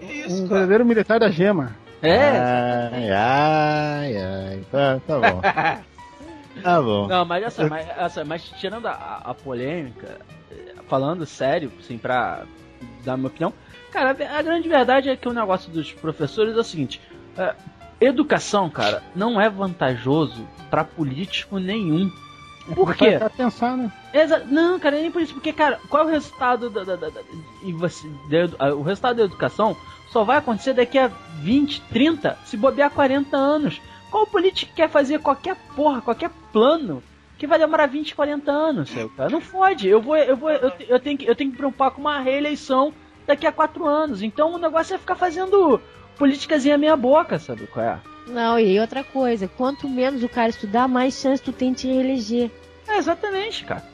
Isso, um verdadeiro militar da gema. É. Ai, ai, ai. Tá, tá bom. tá bom. Não, mas essa, mas, essa, mas tirando a, a polêmica, falando sério, assim, pra dar minha opinião, cara, a grande verdade é que o negócio dos professores é o seguinte: é, educação, cara, não é vantajoso para político nenhum. É por quê? Pra pensar, né? Exa não, cara, nem por isso. Porque, cara, qual é o resultado da, da, da, da da, o resultado da educação só vai acontecer daqui a 20, 30, se bobear 40 anos. Qual político quer fazer qualquer porra, qualquer plano que vai demorar 20, 40 anos, seu cara? Não fode. Eu vou, eu vou, eu, eu tenho que, eu tenho que preocupar com uma reeleição daqui a 4 anos. Então o negócio é ficar fazendo políticazinha meia boca, sabe qual é? Não, e outra coisa, quanto menos o cara estudar, mais chance tu tem de te reeleger. É, exatamente, cara.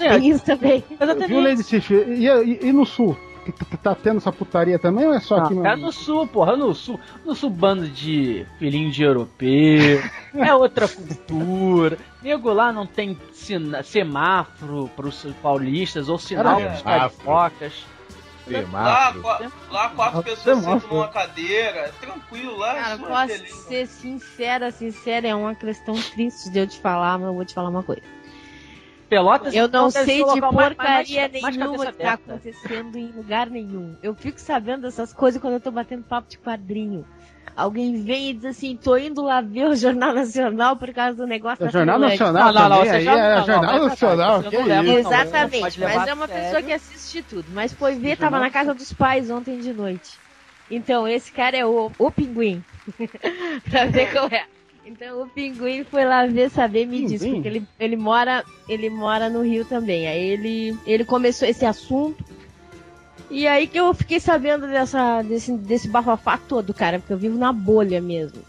É, isso também. Exatamente. Viu, Lady Sif? E, e, e no sul? Tá tendo essa putaria também ou é só aqui no... É no sul, porra, no sul. No sul, bando de filhinho de europeu. é outra cultura. Nego lá não tem semáforo pros paulistas ou sinal pros cariocas. Lá, lá quatro pessoas sentam numa cadeira, tranquilo lá. Cara, posso feliz. ser sincera, sincera, é uma questão triste de eu te falar, mas eu vou te falar uma coisa. Pelotas Eu não sei de porcaria mais, mais, nenhuma que tá acontecendo em lugar nenhum. Eu fico sabendo dessas coisas quando eu tô batendo papo de quadrinho. Alguém vem e diz assim, tô indo lá ver o Jornal Nacional por causa do negócio da Jornal Nacional, não, não, não, é, Jornal Nacional, que leva, Exatamente, mas é uma pessoa que assiste tudo. Mas foi ver, tava na casa dos pais ontem de noite. Então, esse cara é o, o pinguim. pra ver qual é. Então o pinguim foi lá ver, saber, me disse, porque ele, ele mora, ele mora no Rio também. Aí ele, ele começou esse assunto. E aí que eu fiquei sabendo dessa, desse, desse bafafá todo, cara, porque eu vivo na bolha mesmo.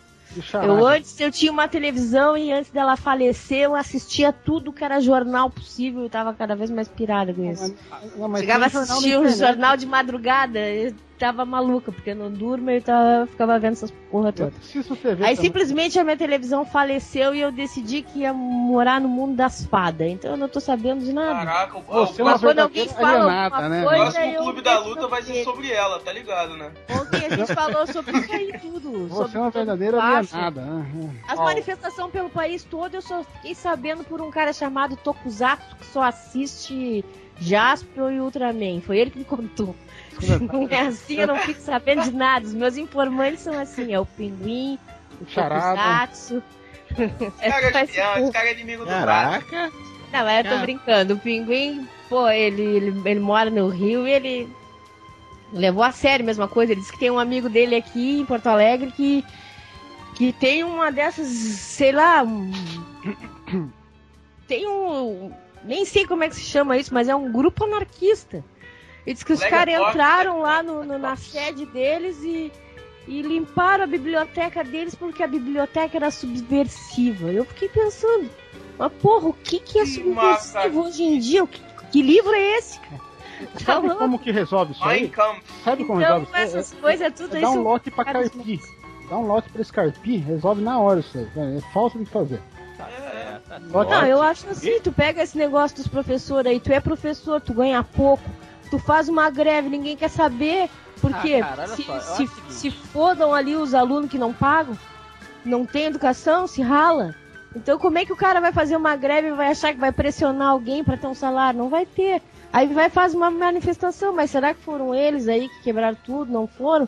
Eu antes eu tinha uma televisão e antes dela falecer eu assistia tudo que era jornal possível e tava cada vez mais pirada com isso. Não, mas Chegava a tem jornal na assistir um jornal de madrugada, eu tava maluca, porque eu não durmo e eu tava, ficava vendo essas porra toda. Aí também. simplesmente a minha televisão faleceu e eu decidi que ia morar no mundo das fadas. Então eu não tô sabendo de nada. Caraca, o, Você é Mas quando alguém fala alguma né, o coisa, clube da luta vai ser sobre ela, tá ligado, né? Ontem a gente falou sobre isso aí tudo. Você sobre é uma verdadeira alienada. né? As Ó. manifestações pelo país todo eu só fiquei sabendo por um cara chamado Tokusatsu que só assiste Jasper e Ultraman. Foi ele que me contou. Não é assim, eu não fico sabendo de nada. Os meus informantes são assim, é o Pinguim, O. Tokusatsu. É Cara, só é, esse é, cara é inimigo do. Caraca! Não, mas eu tô Cara. brincando. O Pinguim, pô, ele, ele, ele mora no Rio e ele levou a sério a mesma coisa. Ele disse que tem um amigo dele aqui em Porto Alegre que, que tem uma dessas, sei lá. um- tem um. Nem sei como é que se chama isso, mas é um grupo anarquista. Ele disse que os caras entraram lá no, no- na sede deles e, e limparam a biblioteca deles porque a biblioteca era subversiva. Eu fiquei pensando, mas porra, o que, que é Que subversivo massa. hoje em dia? O que, que livro é esse, cara? Tá Sabe louco? como que resolve isso aí? Sabe como Então, resolve isso aí? essas coisas tudo É aí dar um lote pra Carpi. Dá um lote pra esse Carpi, resolve na hora isso aí. É falta de fazer. É, tá Não, eu acho assim, tu pega esse negócio dos professores aí, tu é professor, tu ganha pouco, tu faz uma greve, ninguém quer saber. Por Ah, quê? cara, se, só, se, se fodam ali os alunos que não pagam, não tem educação, se rala. Então como é que o cara vai fazer uma greve e vai achar que vai pressionar alguém pra ter um salário? Não vai ter. Aí vai fazer uma manifestação, mas será que foram eles aí que quebraram tudo? Não foram?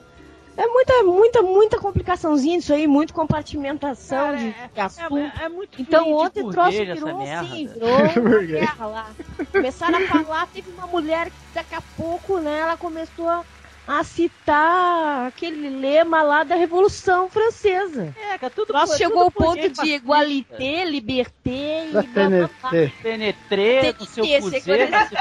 É muita, muita, muita complicaçãozinha disso aí, muita compartimentação Cara, de, é- de assunto. É, é muito Então filho de ontem o troço virou assim, virou guerra lá. Começaram a falar, teve uma mulher que daqui a pouco, né, ela começou a, a citar aquele lema lá da Revolução Francesa. É, cara, tudo troço tudo chegou ao ponto de fascista. igualité, liberté e. TNT. Penetrei no seu quando- se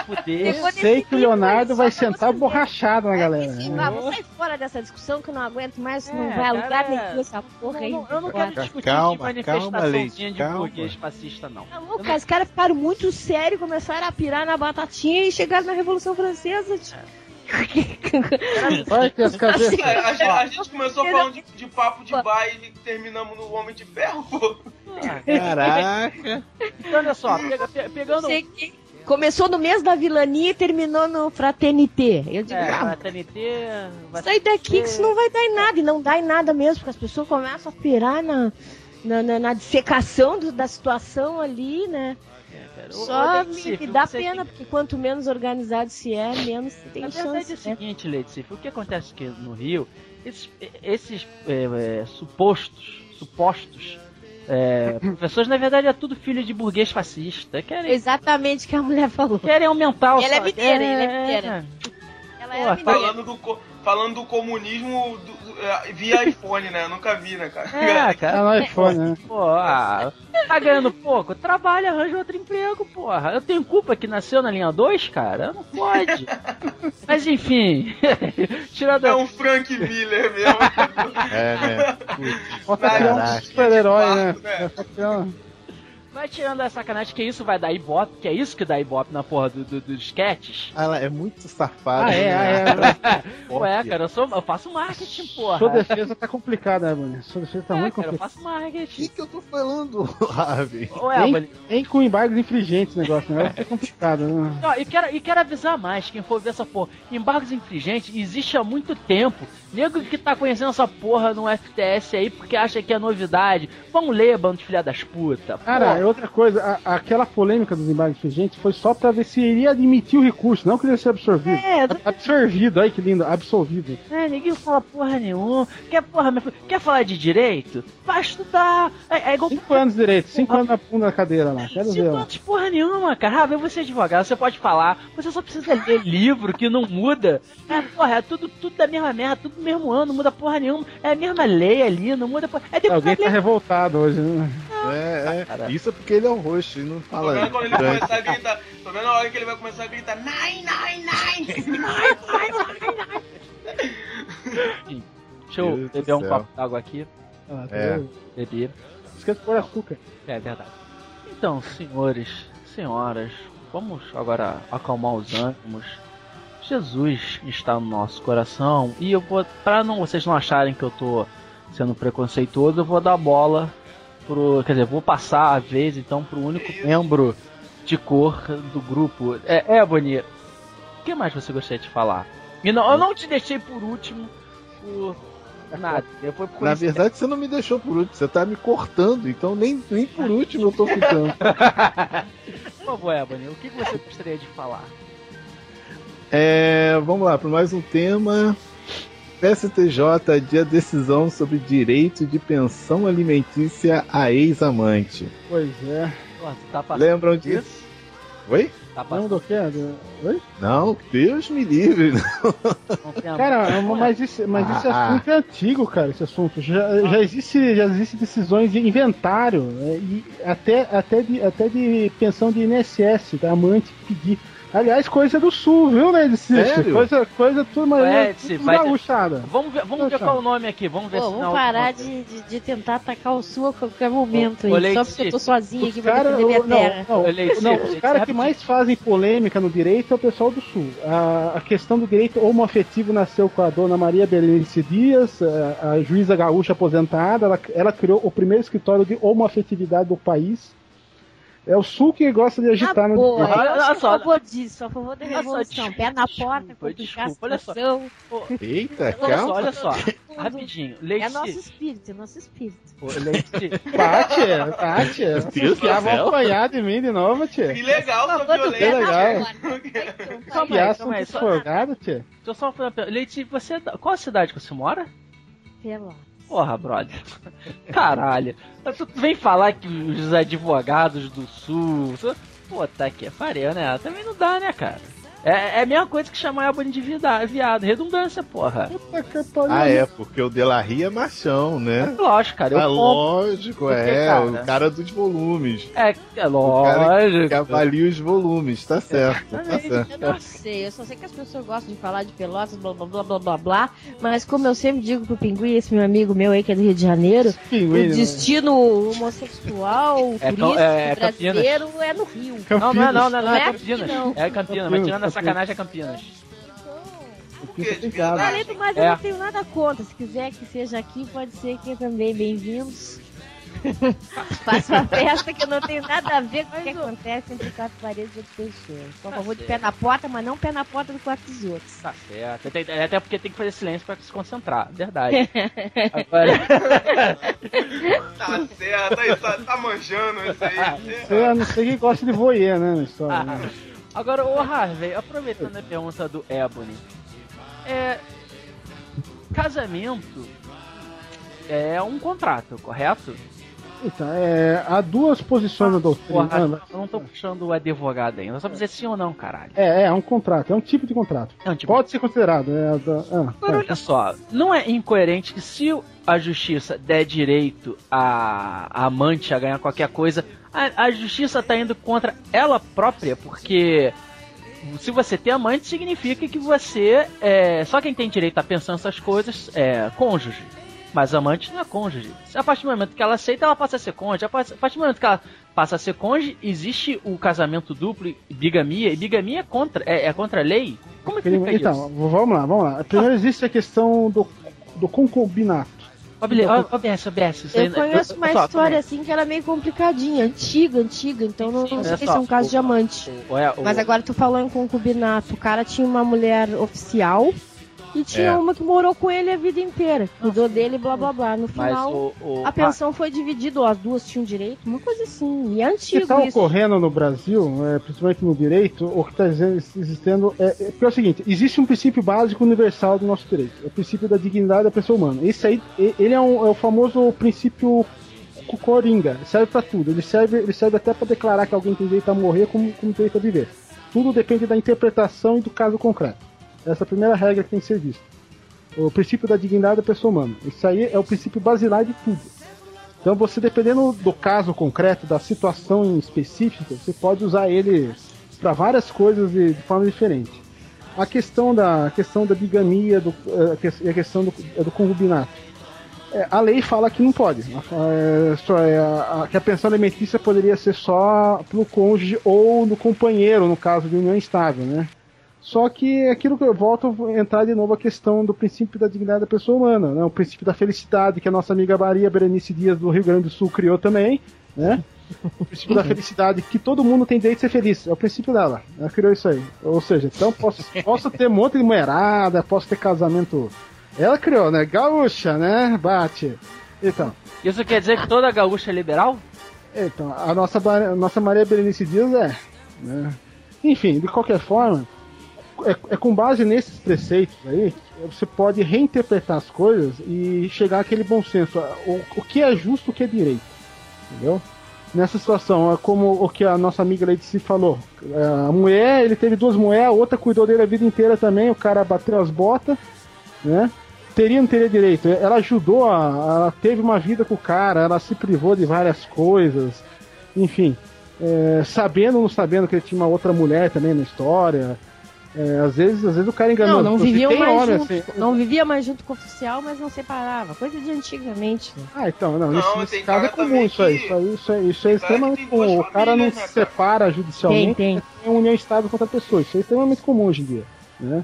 fuder. Eu sei que o Leonardo vai sentar borrachado na galera. É, ah, vou sair fora dessa discussão que eu não aguento mais, não É, vai a lugar cara, nenhum essa porra aí. Não, não, eu não quero discutir Calma, de manifestaçãozinha calma, Leite, de calma. burguês fascista, não. Tá louco, cara, os caras ficaram muito sérios, começaram a pirar na batatinha e chegaram na Revolução Francesa. tio. Vai ter as cadeiras. É, a, gente, a gente começou falando de, de papo de baile e terminamos no Homem de Ferro, pô. Caraca! Então, olha só, pega- pe- pegando... Começou no mês da vilania e terminou no Fraternité. Eu digo, É, vai sai daqui que isso não vai dar em nada. E não dá em nada mesmo, porque as pessoas começam a pirar na, na, na, na dissecação do- da situação ali, né? Cara. Só me, me dá pena, tem- porque quanto menos organizado se é, menos tem Na verdade é chance. o né? seguinte, Leite, o que acontece aqui no Rio, esses, esses é, é, supostos, supostos é, professores, na verdade é tudo filho de burguês fascista. Querem, Exatamente o que a mulher falou. querem aumentar o E ela é salário. mineira, ela é mineira. Ela Pô, era mineira. Falando do, falando do comunismo do- do- é, via iPhone, né? Eu nunca vi, né, cara? É, É cara. no iPhone, né? Pô, ah, tá ganhando pouco? Trabalha, arranja outro emprego, porra. Eu tenho culpa que nasceu na linha 2, cara? Não pode. Mas enfim, tirando É um Frank Miller mesmo. É, né? Bota criar um Caraca. super-herói, né? Né? Bota Vai tirando a sacanagem que isso vai dar ibope, que é isso que dá ibope na porra do, do- dos sketches. Ela é muito safada. Ah, é, né? ah, é. Ué, cara, eu, sou, eu faço marketing, porra. Sua defesa tá complicada, né, Bruno? Sua defesa tá É, muito cara, eu complicada. faço O marketing. que, que eu tô falando, Raven? Ué, Hein? Bali- Nem com embargos infringentes o negócio, né? É complicado, né? Ó, e, quero, e quero avisar mais, quem for ver essa porra. Embargos infringentes existe há muito tempo. Nego que tá conhecendo essa porra no FTS aí porque acha que é novidade. Vão ler, bando de filha das putas. Cara, e outra coisa, a- aquela polêmica dos embargos gente foi só pra ver se iria admitir o recurso, não queria ser absorvido. É, Ab- Absorvido, olha que lindo, absolvido. É, ninguém fala porra nenhuma. Quer porra, filho, quer falar de direito? Vai estudar. É, é igual Cinco anos direito, cinco anos na bunda da cadeira lá, quero ver Cinco lá. anos de porra nenhuma, cara. Ah, você é advogado, você pode falar. Você só precisa ler livro que não muda. É, porra, é tudo, tudo da mesma merda, tudo do mesmo ano, não muda porra nenhuma. É a mesma lei ali, não muda porra. É Alguém tá lei. revoltado hoje, né? É, é. Isso é porque ele é um roxo e não Tô fala. vendo quando ele grande. começar a gritar. Tô vendo a hora que ele vai começar a gritar. Nine, nine, nine! Deixa eu Deus beber um céu. copo d'água aqui. Ah, tá É. Beber. Esquece de pôr açúcar. É verdade. Então, senhores, senhoras, vamos agora acalmar os ânimos. Jesus está no nosso coração e eu vou, para não vocês não acharem que eu tô sendo preconceituoso, eu vou dar bola pro, quer dizer, vou passar a vez então pro único membro de cor do grupo. É, Ebony, o que mais você gostaria de falar? E não, eu não te deixei por último por nada. Na verdade, você não me deixou por último, você tá me cortando, então nem, nem por último eu tô ficando. Por favor, Ebony, o que você gostaria de falar? É, vamos lá, para mais um tema. STJ adia decisão sobre direito de pensão alimentícia a ex-amante. Pois é. Tá Lembram disso? Oi? Tá Não do que? Do- Oi? Não, Deus me livre. não Cara, mas esse, mas esse Ah. assunto é antigo, cara. Esse assunto já, já existe, já existe decisões de inventário é, e até, até, de, até de pensão de INSS, da amante pedir. Aliás, coisa do sul, viu, né? Desse, Sério? Coisa, coisa tudo, Ué, tudo se vai- gaúchada. Vamos ver, vamos ver qual é o nome aqui, vamos ver Pô, se vamos não- parar de, de, de tentar atacar o sul a qualquer momento Ô, ô, aí. Só porque eu tô sozinha Os aqui pra cara, defender minha não, terra. não, não, Leite, os caras que mais fazem polêmica no direito é o pessoal do sul. A, a questão do direito homoafetivo nasceu com a dona Maria Berenice Dias, a, a juíza gaúcha aposentada. Ela, ela criou o primeiro escritório de homoafetividade do país. É o sul que gosta de agitar Ah, no boa. Olha- só. a favor disso, a favor da Olha só, revolução. Pé na desculpa, porta, complicar desculpa, olha só. Eita, Olha só, calma. olha só, rapidinho. É Leite, nosso espírito, é nosso espírito. Ô, Leite, Tati, Tati, Deus do já vão apanhar de mim de novo, tia. Que legal, sua violência. legal. porta. Então, Calma aí, calma aí, só- deixa eu só fazer uma pergunta. Leite, você, é qual a cidade que você mora? Pelo- Porra, brother. Caralho. Tu vem falar que os advogados do sul. Pô, tá pariu, né? Também não dá, né, cara? É, é a mesma coisa que chamar a de vida- viado. Redundância, porra. Puta que pariu. Ah, é, porque o Delarry é machão, né? Lógico, cara. Eu Ah, compro. lógico, Porque, é, cara, o cara dos volumes. É, é cara lógico. Que avalia os volumes, tá certo, tá certo. Eu não sei, eu só sei que as pessoas gostam de falar de pelotas, blá blá blá blá blá blá, mas como eu sempre digo pro Pinguim, esse meu amigo meu aí que é do Rio de Janeiro, Pinguim, o destino homossexual, É, turístico, é, é brasileiro é no Rio. Não, não é não, não é, não, é Não é Campinas. aqui, não. É Campinas, mas Campinas, tirando a sacanagem é Campinas. Obrigado. Além do mais, É. eu não tenho nada contra. Se quiser que seja aqui, pode ser aqui também. Bem-vindos. Faça uma festa que eu não tenho nada a ver com o que acontece entre quatro paredes de outras pessoas. Por favor, de pé na porta, mas não pé na porta do quarto dos outros. Tá certo. Até porque tem que fazer silêncio pra se concentrar. Verdade. Agora, Tá certo, aí, tá, tá manjando isso aí. Eu não sei quem gosta de voyeur, né, na história. né? Agora, ô Harvey, aproveitando a pergunta do Ebony. É. Casamento é um contrato, correto? Então, é, há duas posições na doutrina. Porra, eu não tô puxando o advogado ainda. Só pra dizer sim ou não, caralho. É, é, é um contrato, é um tipo de contrato. É um tipo Pode ser considerado. É, ah, Agora, é. olha só, não é incoerente que se a justiça der direito a a amante a ganhar qualquer coisa, a, a justiça tá indo contra ela própria, porque se você tem amante, significa que você é. Só quem tem direito a pensar essas coisas é cônjuge. Mas amante não é cônjuge. A partir do momento que ela aceita, ela passa a ser cônjuge. A partir do momento que ela passa a ser cônjuge, existe o casamento duplo e bigamia. E bigamia é contra, é, é contra a lei? Como é que fica Então, isso? vamos lá, vamos lá. Primeiro existe a questão do, do concubinato. OBS, OBS, OBS. Eu conheço uma história assim que era meio complicadinha, antiga, antiga, então não, não sei se é um caso o- de amante. o- o- Mas agora tu falou em concubinato. O cara tinha uma mulher oficial E tinha É. uma que morou com ele a vida inteira. Cuidou dele, blá blá blá. No final, o, o- a pensão foi dividida, as duas tinham direito, uma coisa assim. E é O que antigo está ocorrendo no Brasil, é, principalmente no direito, o que está existendo é, é, porque é o seguinte: existe um princípio básico universal do nosso direito, é o princípio da dignidade da pessoa humana. Esse aí, ele é, um- é o famoso princípio co- coringa, serve para tudo. Ele serve, ele serve até para declarar que alguém tem direito a morrer como, como direito a viver. Tudo depende da interpretação e do caso concreto. Essa é primeira regra que tem que ser vista. O princípio da dignidade da pessoa humana. Isso aí é o princípio basilar de tudo. Então você, dependendo do caso concreto, da situação em específica, você pode usar ele para várias coisas de, de forma diferente. A questão da, a questão da bigamia do, eh, e a questão do, eh, do concubinato. É, a lei fala que não pode. A- a- que a pensão alimentícia poderia ser só pro cônjuge ou no companheiro, no caso de união estável, né? Só que aquilo que eu volto a entrar de novo a questão do princípio da dignidade da pessoa humana, né? O princípio da felicidade que a nossa amiga Maria Berenice Dias do Rio Grande do Sul criou também, né? O princípio da felicidade que todo mundo tem direito de ser feliz. É o princípio dela. Ela criou isso aí. Ou seja, então posso, posso ter um monte de mulherada, posso ter casamento. Ela criou, né? Gaúcha, né? Bate. Então, Isso quer dizer que toda gaúcha é liberal? então, a nossa, a nossa Maria Berenice Dias é. Né? Enfim, de qualquer forma, é, é com base nesses preceitos aí você pode reinterpretar as coisas e chegar àquele bom senso. O, o que é justo, o que é direito. Entendeu? Nessa situação, é como o que a nossa amiga Leitice falou. É, A mulher, ele teve duas mulheres, a outra cuidou dele a vida inteira também, o cara bateu as botas, né? Teria não teria direito? Ela ajudou, a, ela teve uma vida com o cara, ela se privou de várias coisas, enfim. é, sabendo ou não sabendo que ele tinha uma outra mulher também na história. É, às, vezes, às vezes o cara enganou. Não, não Se viviam tem mais homem junto. assim- Não vivia mais junto com o oficial, mas não separava. Coisa de antigamente. né? Ah, então, não, Não, nesse, nesse caso é comum isso aí. Isso aí, isso aí, isso aí é extremamente comum. O cara não se né, cara? separa judicialmente, Tem, tem. tem união estável contra a pessoa. Isso aí é extremamente comum hoje em dia. Né?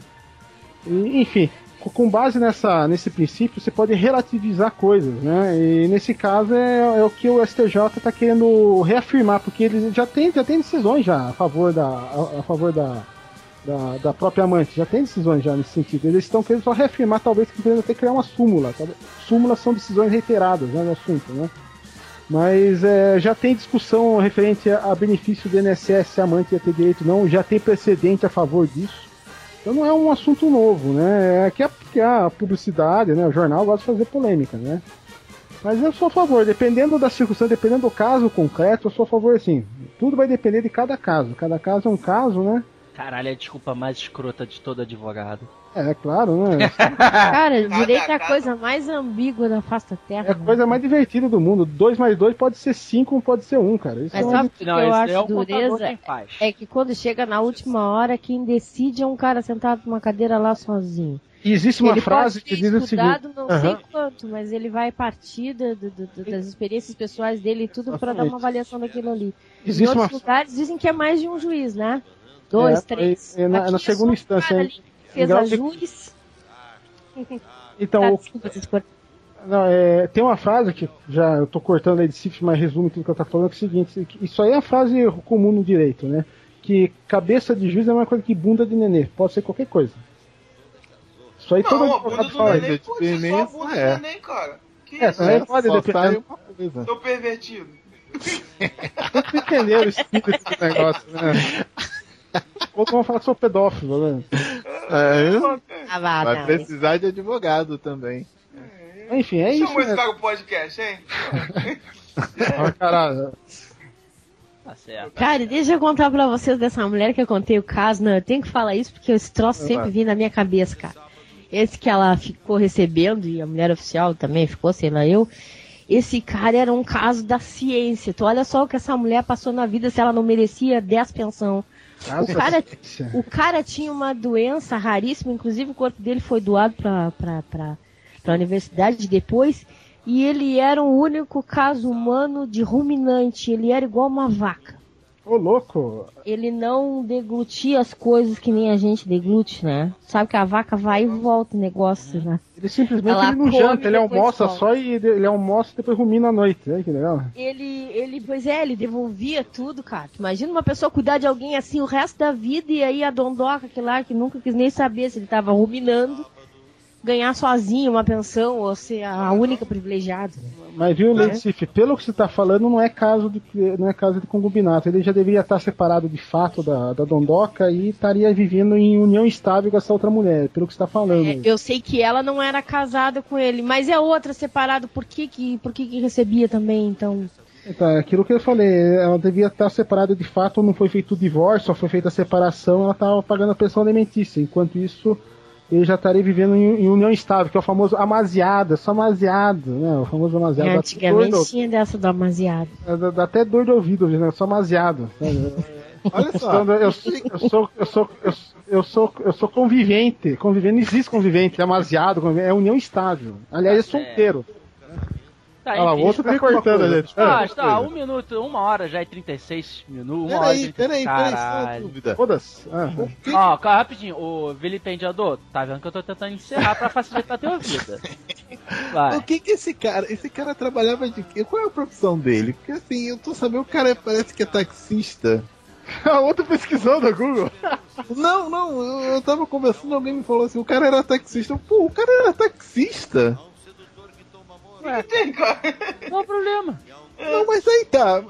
E, enfim, co- com base nessa, nesse princípio, você pode relativizar coisas, né? E nesse caso é, é o que o STJ está querendo reafirmar, porque eles já tem, já tem decisões já a favor da, a, a favor da, da, da própria amante, já tem decisões já nesse sentido. Eles estão querendo só reafirmar, talvez, que querendo até criar uma súmula. Tá? Súmulas são decisões reiteradas né, no assunto, né? Mas é, já tem discussão referente a, benefício do INSS a amante ia ter direito não, já tem precedente a favor disso. Então não é um assunto novo, né? É que a, que a publicidade, né? O jornal gosta de fazer polêmica, né? Mas eu sou a favor, dependendo da circunstância, dependendo do caso concreto, eu sou a favor assim. Tudo vai depender de cada caso. Cada caso é um caso, né? Caralho, é a desculpa mais escrota de todo advogado. É, claro, né? Cara, direito é a coisa mais ambígua da face da terra. É a coisa mais divertida do mundo. 2 mais 2 pode ser 5, pode ser 1, um, cara. Isso Mas é sabe o que Não, eu acho é dureza? É que quando chega na última hora, quem decide é um cara sentado numa cadeira lá sozinho. E existe uma ele frase pode ter que diz o seguinte. não sei Aham. quanto, mas ele vai partir da- do- do- das experiências pessoais dele e tudo para dar uma avaliação daquilo ali. em Existe outros uma lugares dizem que é mais de um juiz, né? Dois, É, três. é- é na- na segunda instância, hein? Fez a de- juiz. Então, Tá, o- não, é, tem uma frase que já eu tô cortando aí de cifra, mas resume tudo que eu tô falando, que é o seguinte, isso aí é a frase comum no direito, né? Que cabeça de juiz é uma coisa que bunda de nenê, pode ser qualquer coisa. Isso aí todo Não, bunda advogado do fala. neném pode ser só a bunda é. do neném, cara. Que É, isso? também pode Só depender. uma coisa. Seu pervertido. Vocês entenderam o espírito desse negócio, né? Ou vamos falar que sou pedófilo, né? É, Ah, vá, vai precisar de advogado também. Enfim, é isso. Chamou esse Né? cara pro podcast, hein? Ah, caralho. Tá certo. Cara, deixa eu contar pra vocês dessa mulher que eu contei o caso. Não, eu tenho que falar isso porque esse troço sempre vem na minha cabeça, cara. Esse que ela ficou recebendo, e a mulher oficial também ficou, sei lá eu. Esse cara era um caso da ciência. Tu olha só o que essa mulher passou na vida se ela não merecia 10 pensão. O cara-. O cara tinha uma doença raríssima, inclusive o corpo dele foi doado pra, pra universidade depois. E ele era o único caso humano de ruminante. Ele era igual uma vaca. Ô, louco. Ele não deglutia as coisas que nem a gente deglute, né? Sabe que a vaca vai e volta o negócio, né? Ele simplesmente ele não janta, ele almoça come. só e ele almoça e depois rumina à noite. Olha que legal. Ele, ele, pois é, ele devolvia tudo, cara. Imagina uma pessoa cuidar de alguém assim o resto da vida e aí a dondoca, aquele lá que nunca quis nem saber se ele tava ruminando, ganhar sozinho uma pensão ou ser a única privilegiada. Mas viu, Lady Sif, pelo que você está falando, não é caso de não é caso de concubinato. Ele já deveria estar separado de fato da, da Dondoca e estaria vivendo em união estável com essa outra mulher, pelo que você está falando. É, eu sei que ela não era casada com ele, mas é outra separada, por que que, por que, que recebia também, então? Então, é aquilo que eu falei, ela devia estar separada de fato, não foi feito o divórcio, só foi feita a separação, ela estava pagando a pensão alimentícia. Enquanto isso, ele já estaria vivendo em, em, união estável, que é o famoso amaziada, só amaziado, né? O famoso amaziado. É, antigamente tinha dessa do amaziado. É, dá, dá, até dor de ouvido, né? Só amaziado. Olha só. Eu, eu, sou, eu, sou, eu, sou, eu, sou, eu sou convivente. Convivente, não existe convivente, é amaziado, é união estável. Aliás, é solteiro. Tá, Olha lá, o outro tá cortando a gente. Ah, tá, um minuto, uma hora já é 36 minutos. Uma peraí, hora peraí, peraí, dúvida. Foda-se. Ah, Ó, calma, rapidinho, o vilipendiador, tá vendo que eu tô tentando encerrar pra facilitar a tua vida. Vai. O que que esse cara, esse cara trabalhava de quê? Qual é a profissão dele? Porque assim, eu tô sabendo, o cara parece que é taxista. A outra pesquisou da Google. Não, não, eu, eu tava conversando, alguém me falou assim, o cara era taxista. Pô, o cara era taxista? O que tem, cara? Qual o problema? Não, mas aí tá.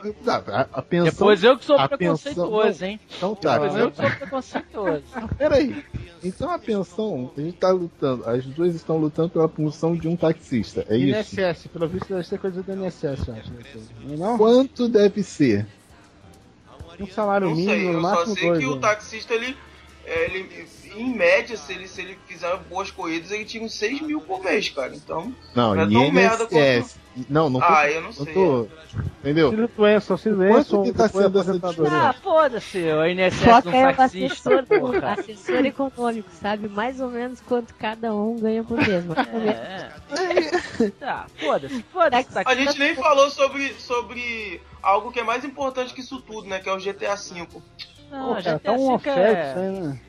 A, a pensão, Depois eu que sou preconceituoso, pensão- hein? Então tá. Depois eu que sou preconceituoso. Peraí. Então a pensão, a gente tá lutando, as duas estão lutando pela função de um taxista, é isso? INSS, pelo visto deve ser coisa do INSS, acho. Não é não? Quanto deve ser? Um salário Não mínimo, sei, no eu só máximo sei dois. que o né? taxista, ele, é, ele, em média, se ele, se ele fizer boas corridas, ele tira uns 6 mil por mês, cara. Então, Não, Não é tão merda INSS. Não, não tô. ah, eu não sei. tô. Entendeu? Auxílio doença, auxílio doença, Quanto que tá sendo aposentadoria. Ah, foda-se, o INSS Foca não é o taxista, assessor, porra. assessor econômico, sabe mais ou menos quanto cada um ganha por mês. menos. É. Tá, foda-se, foda-se. Tá- A gente nem falou sobre, sobre algo que é mais importante que isso tudo, né? Que é o GTA V. Não, Pô, já cara, tá um oferta isso aí, né?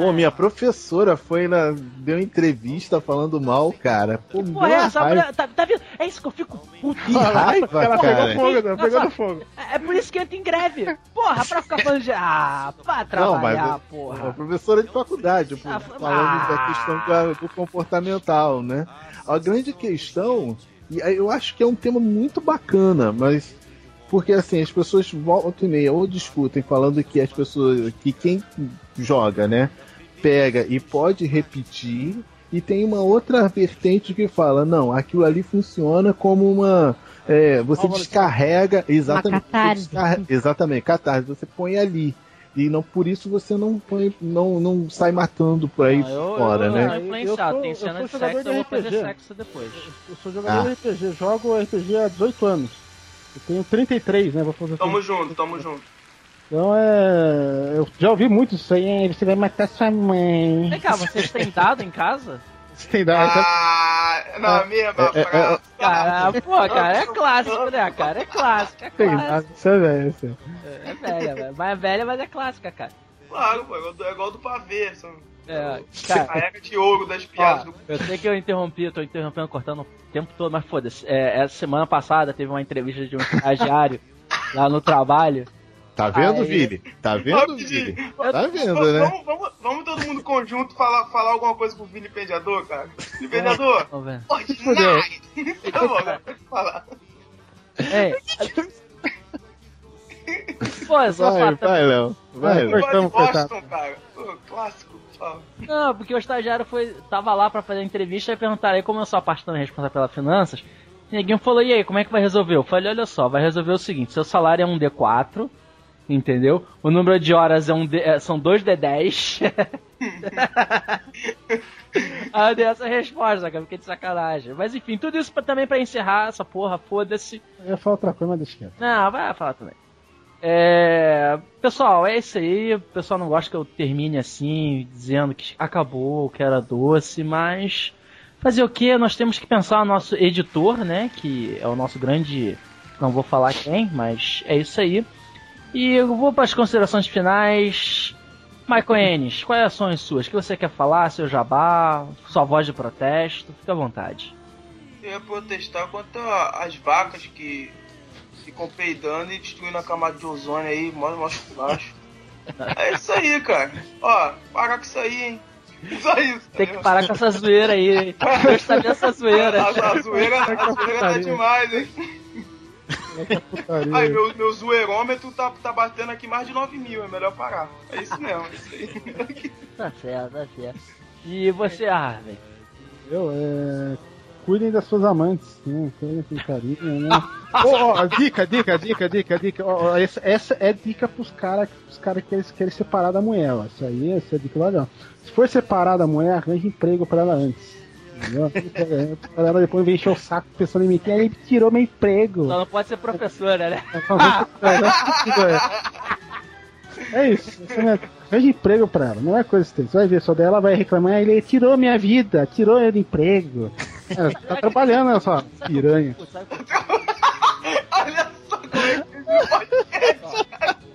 Pô, minha professora foi na. deu entrevista falando mal, cara. Pô, Porra, é essa mulher, tá, tá vendo? É isso que eu fico puto. Que raiva, Ela cara. pegou fogo, né? Não, pegou no fogo. É por isso que entra em greve. Porra, pra ficar falando de. Ah, pra Não, mas trabalhar, Uma porra. professora de faculdade, pô, Ah, falando ah. da questão da- do comportamental, né? A grande questão, e aí eu acho que é um tema muito bacana, mas porque assim, as pessoas voltam e meia ou discutem falando que as pessoas, que quem joga, né, pega e pode repetir, e tem uma outra vertente que fala, não, aquilo ali funciona como uma. é, você descarrega. Exatamente. você catarse. descarrega- exatamente, catarse. Você põe ali. E não por isso você não põe, não, não sai matando por aí Não, eu, fora, eu, né? Eu, sou- tem eu cena sou de jogador sexo, de eu vou fazer RPG. sexo depois. Eu sou jogador Ah. de RPG, jogo RPG há 18 anos. Eu tenho 33, né? Vou fazer Tamo junto, tamo junto. Então é. Eu já ouvi muito isso aí, hein? você vai matar sua mãe. Vem cá, vocês têm dado em casa? Você tem dado. Ah, na mesma é, é, frase. Cara, pô, cara, é clássico, né, cara? É clássico, é Tem clássico. dado, isso é velho. isso é. É velha, velho. Mas é velha, mas é clássica, cara. Claro, pô, é igual do- é igual do pavê. São É, a cara, regra de ouro das piadas ó, do eu sei que eu interrompi, eu tô interrompendo, cortando o tempo todo, mas foda-se. É, essa semana passada teve uma entrevista de um estagiário lá no trabalho. Tá vendo, Aí. Vili? Tá vendo. Vili? Tá vendo, né? Vamos, vamos, vamos todo mundo conjunto falar, falar alguma coisa pro vilipendiador, cara? Vilipendiador, Vamos ver. ordinário! Tá bom, falar. É. Pô, é só Vai, vai, Léo. Vai, Léo. Cortamos, Boston, cara. Pô, clássico, fala. Não, porque o estagiário foi, tava lá pra fazer a entrevista e perguntaram aí como eu sou a parte também responsável pelas finanças. E ninguém falou, e aí, como é que vai resolver? Eu falei, olha só, vai resolver o seguinte, seu salário é um D4, entendeu? O número de horas é um D, é, são dois D10. Aí eu dei essa resposta, cara, fiquei de sacanagem. Mas enfim, tudo isso pra, também pra encerrar essa porra, foda-se. Eu ia falar outra coisa, mas deixa quieto. Não, vai falar também. É... Pessoal, é isso aí. O pessoal não gosta que eu termine assim, dizendo que acabou, que era doce, mas. Fazer o que? Nós temos que pensar no nosso editor, né? Que é o nosso grande. Não vou falar quem, mas é isso aí. E eu vou para as considerações finais. Michael Enes, quais são as suas? O que você quer falar? Seu jabá? Sua voz de protesto? Fique à vontade. Eu ia protestar contra as vacas que ficam peidando e destruindo a camada de ozônio aí, mó mó baixo. É isso aí, cara. Ó, parar com isso aí, hein? Só isso. Tem que parar com essa zoeira aí. Deus sabe essa zoeira. A, a zoeira, a zoeira tá demais, hein? Aí, meu, meu zoeirômetro tá, tá batendo aqui mais de 9 mil, é melhor parar. É isso mesmo, é isso aí. Tá certo, tá certo. E você, Harvey? Eu, é. Cuidem das suas amantes, né? Cuidem com carinho, né? Ó, ó, dica, dica, dica, dica, dica. Ó, ó, essa, essa é dica pros caras os cara que querem, querem separar da mulher, ó. Isso aí, essa é dica legal. Se for separar da mulher, arranje emprego pra ela antes. Ela depois vem encher o saco pensando em mim. que Ele tirou meu emprego. Só não pode ser professora, né? É isso. Arranja emprego pra ela, não é coisa assim. Você vai ver só dela, vai reclamar, ele tirou minha vida, tirou meu emprego. Ela tá trabalhando, olha só, piranha. Olha só como é que.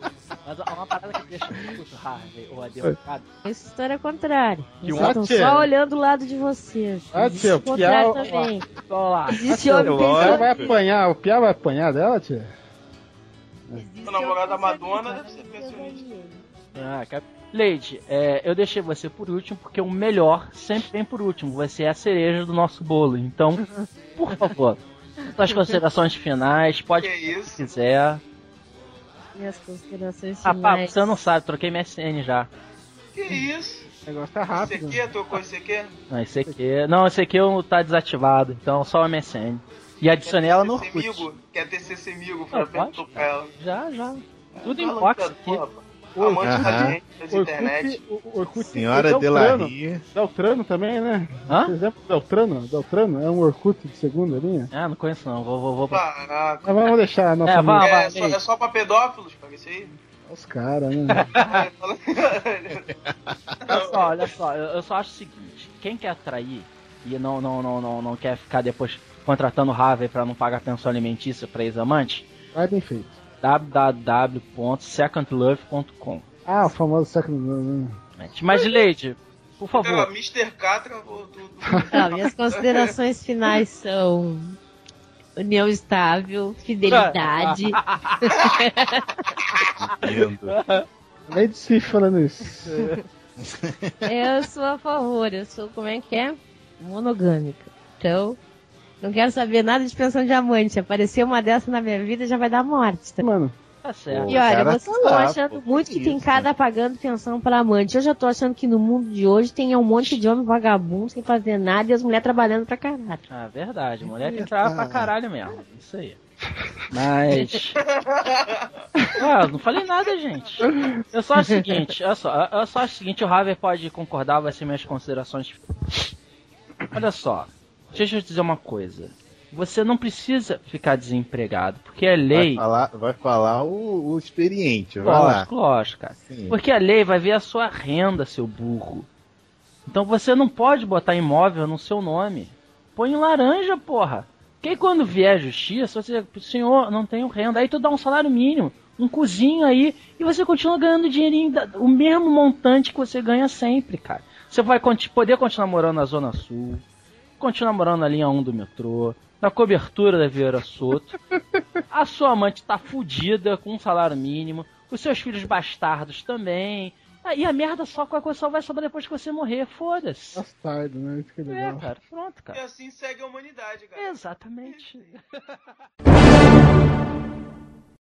Mas ó, uma parada que deixa puto, Harvey, ou advogado. Essa história é contrária. Eles estão só olhando o lado de vocês. Ah, Existe tio, o Piau- também. Vamos lá. Existe homem O Piau pensando. vai apanhar, o Piau vai apanhar dela, tia? existe O namorado da Madonna deve ser pensionista. Ah, cap... Leide, é, eu deixei você por último porque o melhor sempre vem por último. Você é a cereja do nosso bolo. Então, por favor, suas considerações finais, pode Que se isso? quiser. Minhas considerações Rapaz, finais. você não sabe, troquei MSN já. Que isso? O negócio tá rápido. CQ, trocou CQ? Não, esse aqui. Não, esse aqui eu tá desativado, então só o MSN. E adicionei ela no Quer ter Orkut. Quer ter CC amigo? Ela. Já, já. Tudo em box aqui. porra, Amante da gente, das internet. Orkut, o Orkut Senhora o Deltrano. Também, né? Hã? Por exemplo, Deltrano, Deltrano é um Orkut de segunda linha. Ah, não conheço não. Vou, vou, vou. Caraca. Mas vamos deixar a nossa É, vá. É só, é só pra pedófilos, cara, isso aí? os caras, né? É, fala- Olha só, olha só, eu, eu só acho o seguinte, quem quer atrair e não, não, não, não, não quer ficar depois contratando o Harvey pra não pagar pensão alimentícia pra ex-amante, Vai bem feito. www.secondlove.com Ah, o famoso século né? Mas, Leide, por favor, Mr. Catra, vou- Tá, minhas considerações finais são união estável, fidelidade. Lindo. Nem de si falando isso. eu sou a favor, eu sou, como é que é? Monogâmica. Então, não quero saber nada de pensão de amante. Aparecer uma dessa na minha vida já vai dar morte. Tá? Mano, tá certo. E olha, cara vocês estão tá, achando pô, muito que que tem isso, cada pagando pensão pra amante. Eu já tô achando que no mundo de hoje tem um monte de homem vagabundo sem fazer nada e as mulheres trabalhando pra caralho. Ah, verdade, mulher tem que trabalhar pra caralho mesmo, isso aí. Mas. Ah, não falei nada, gente. Eu só acho o seguinte, olha só, eu só acho o seguinte, o Harvey pode concordar, vai ser minhas considerações. Olha só, deixa eu te dizer uma coisa. Você não precisa ficar desempregado, porque a Vai lei. falar, vai falar o, o experiente, vai lá. Lógico, lógico, cara. Sim. Porque a lei vai ver a sua renda, seu burro. Então você não pode botar imóvel no seu nome. Põe em laranja, porra. Porque quando vier a justiça, você, senhor, não tenho renda. Aí tu dá um salário mínimo, um cozinho aí, e você continua ganhando dinheirinho, o mesmo montante que você ganha sempre, cara. Você vai poder continuar morando na Zona Sul, continuar morando na linha 1 do metrô, na cobertura da Vieira Soto. A sua amante tá fudida com um salário mínimo, os seus filhos bastardos também. Ah, E a merda só com a coisa só vai sobrar depois que você morrer, foda-se. bastardo, né? Isso que é É, legal. cara, pronto, E cara. assim segue a humanidade, cara. Exatamente. É aí.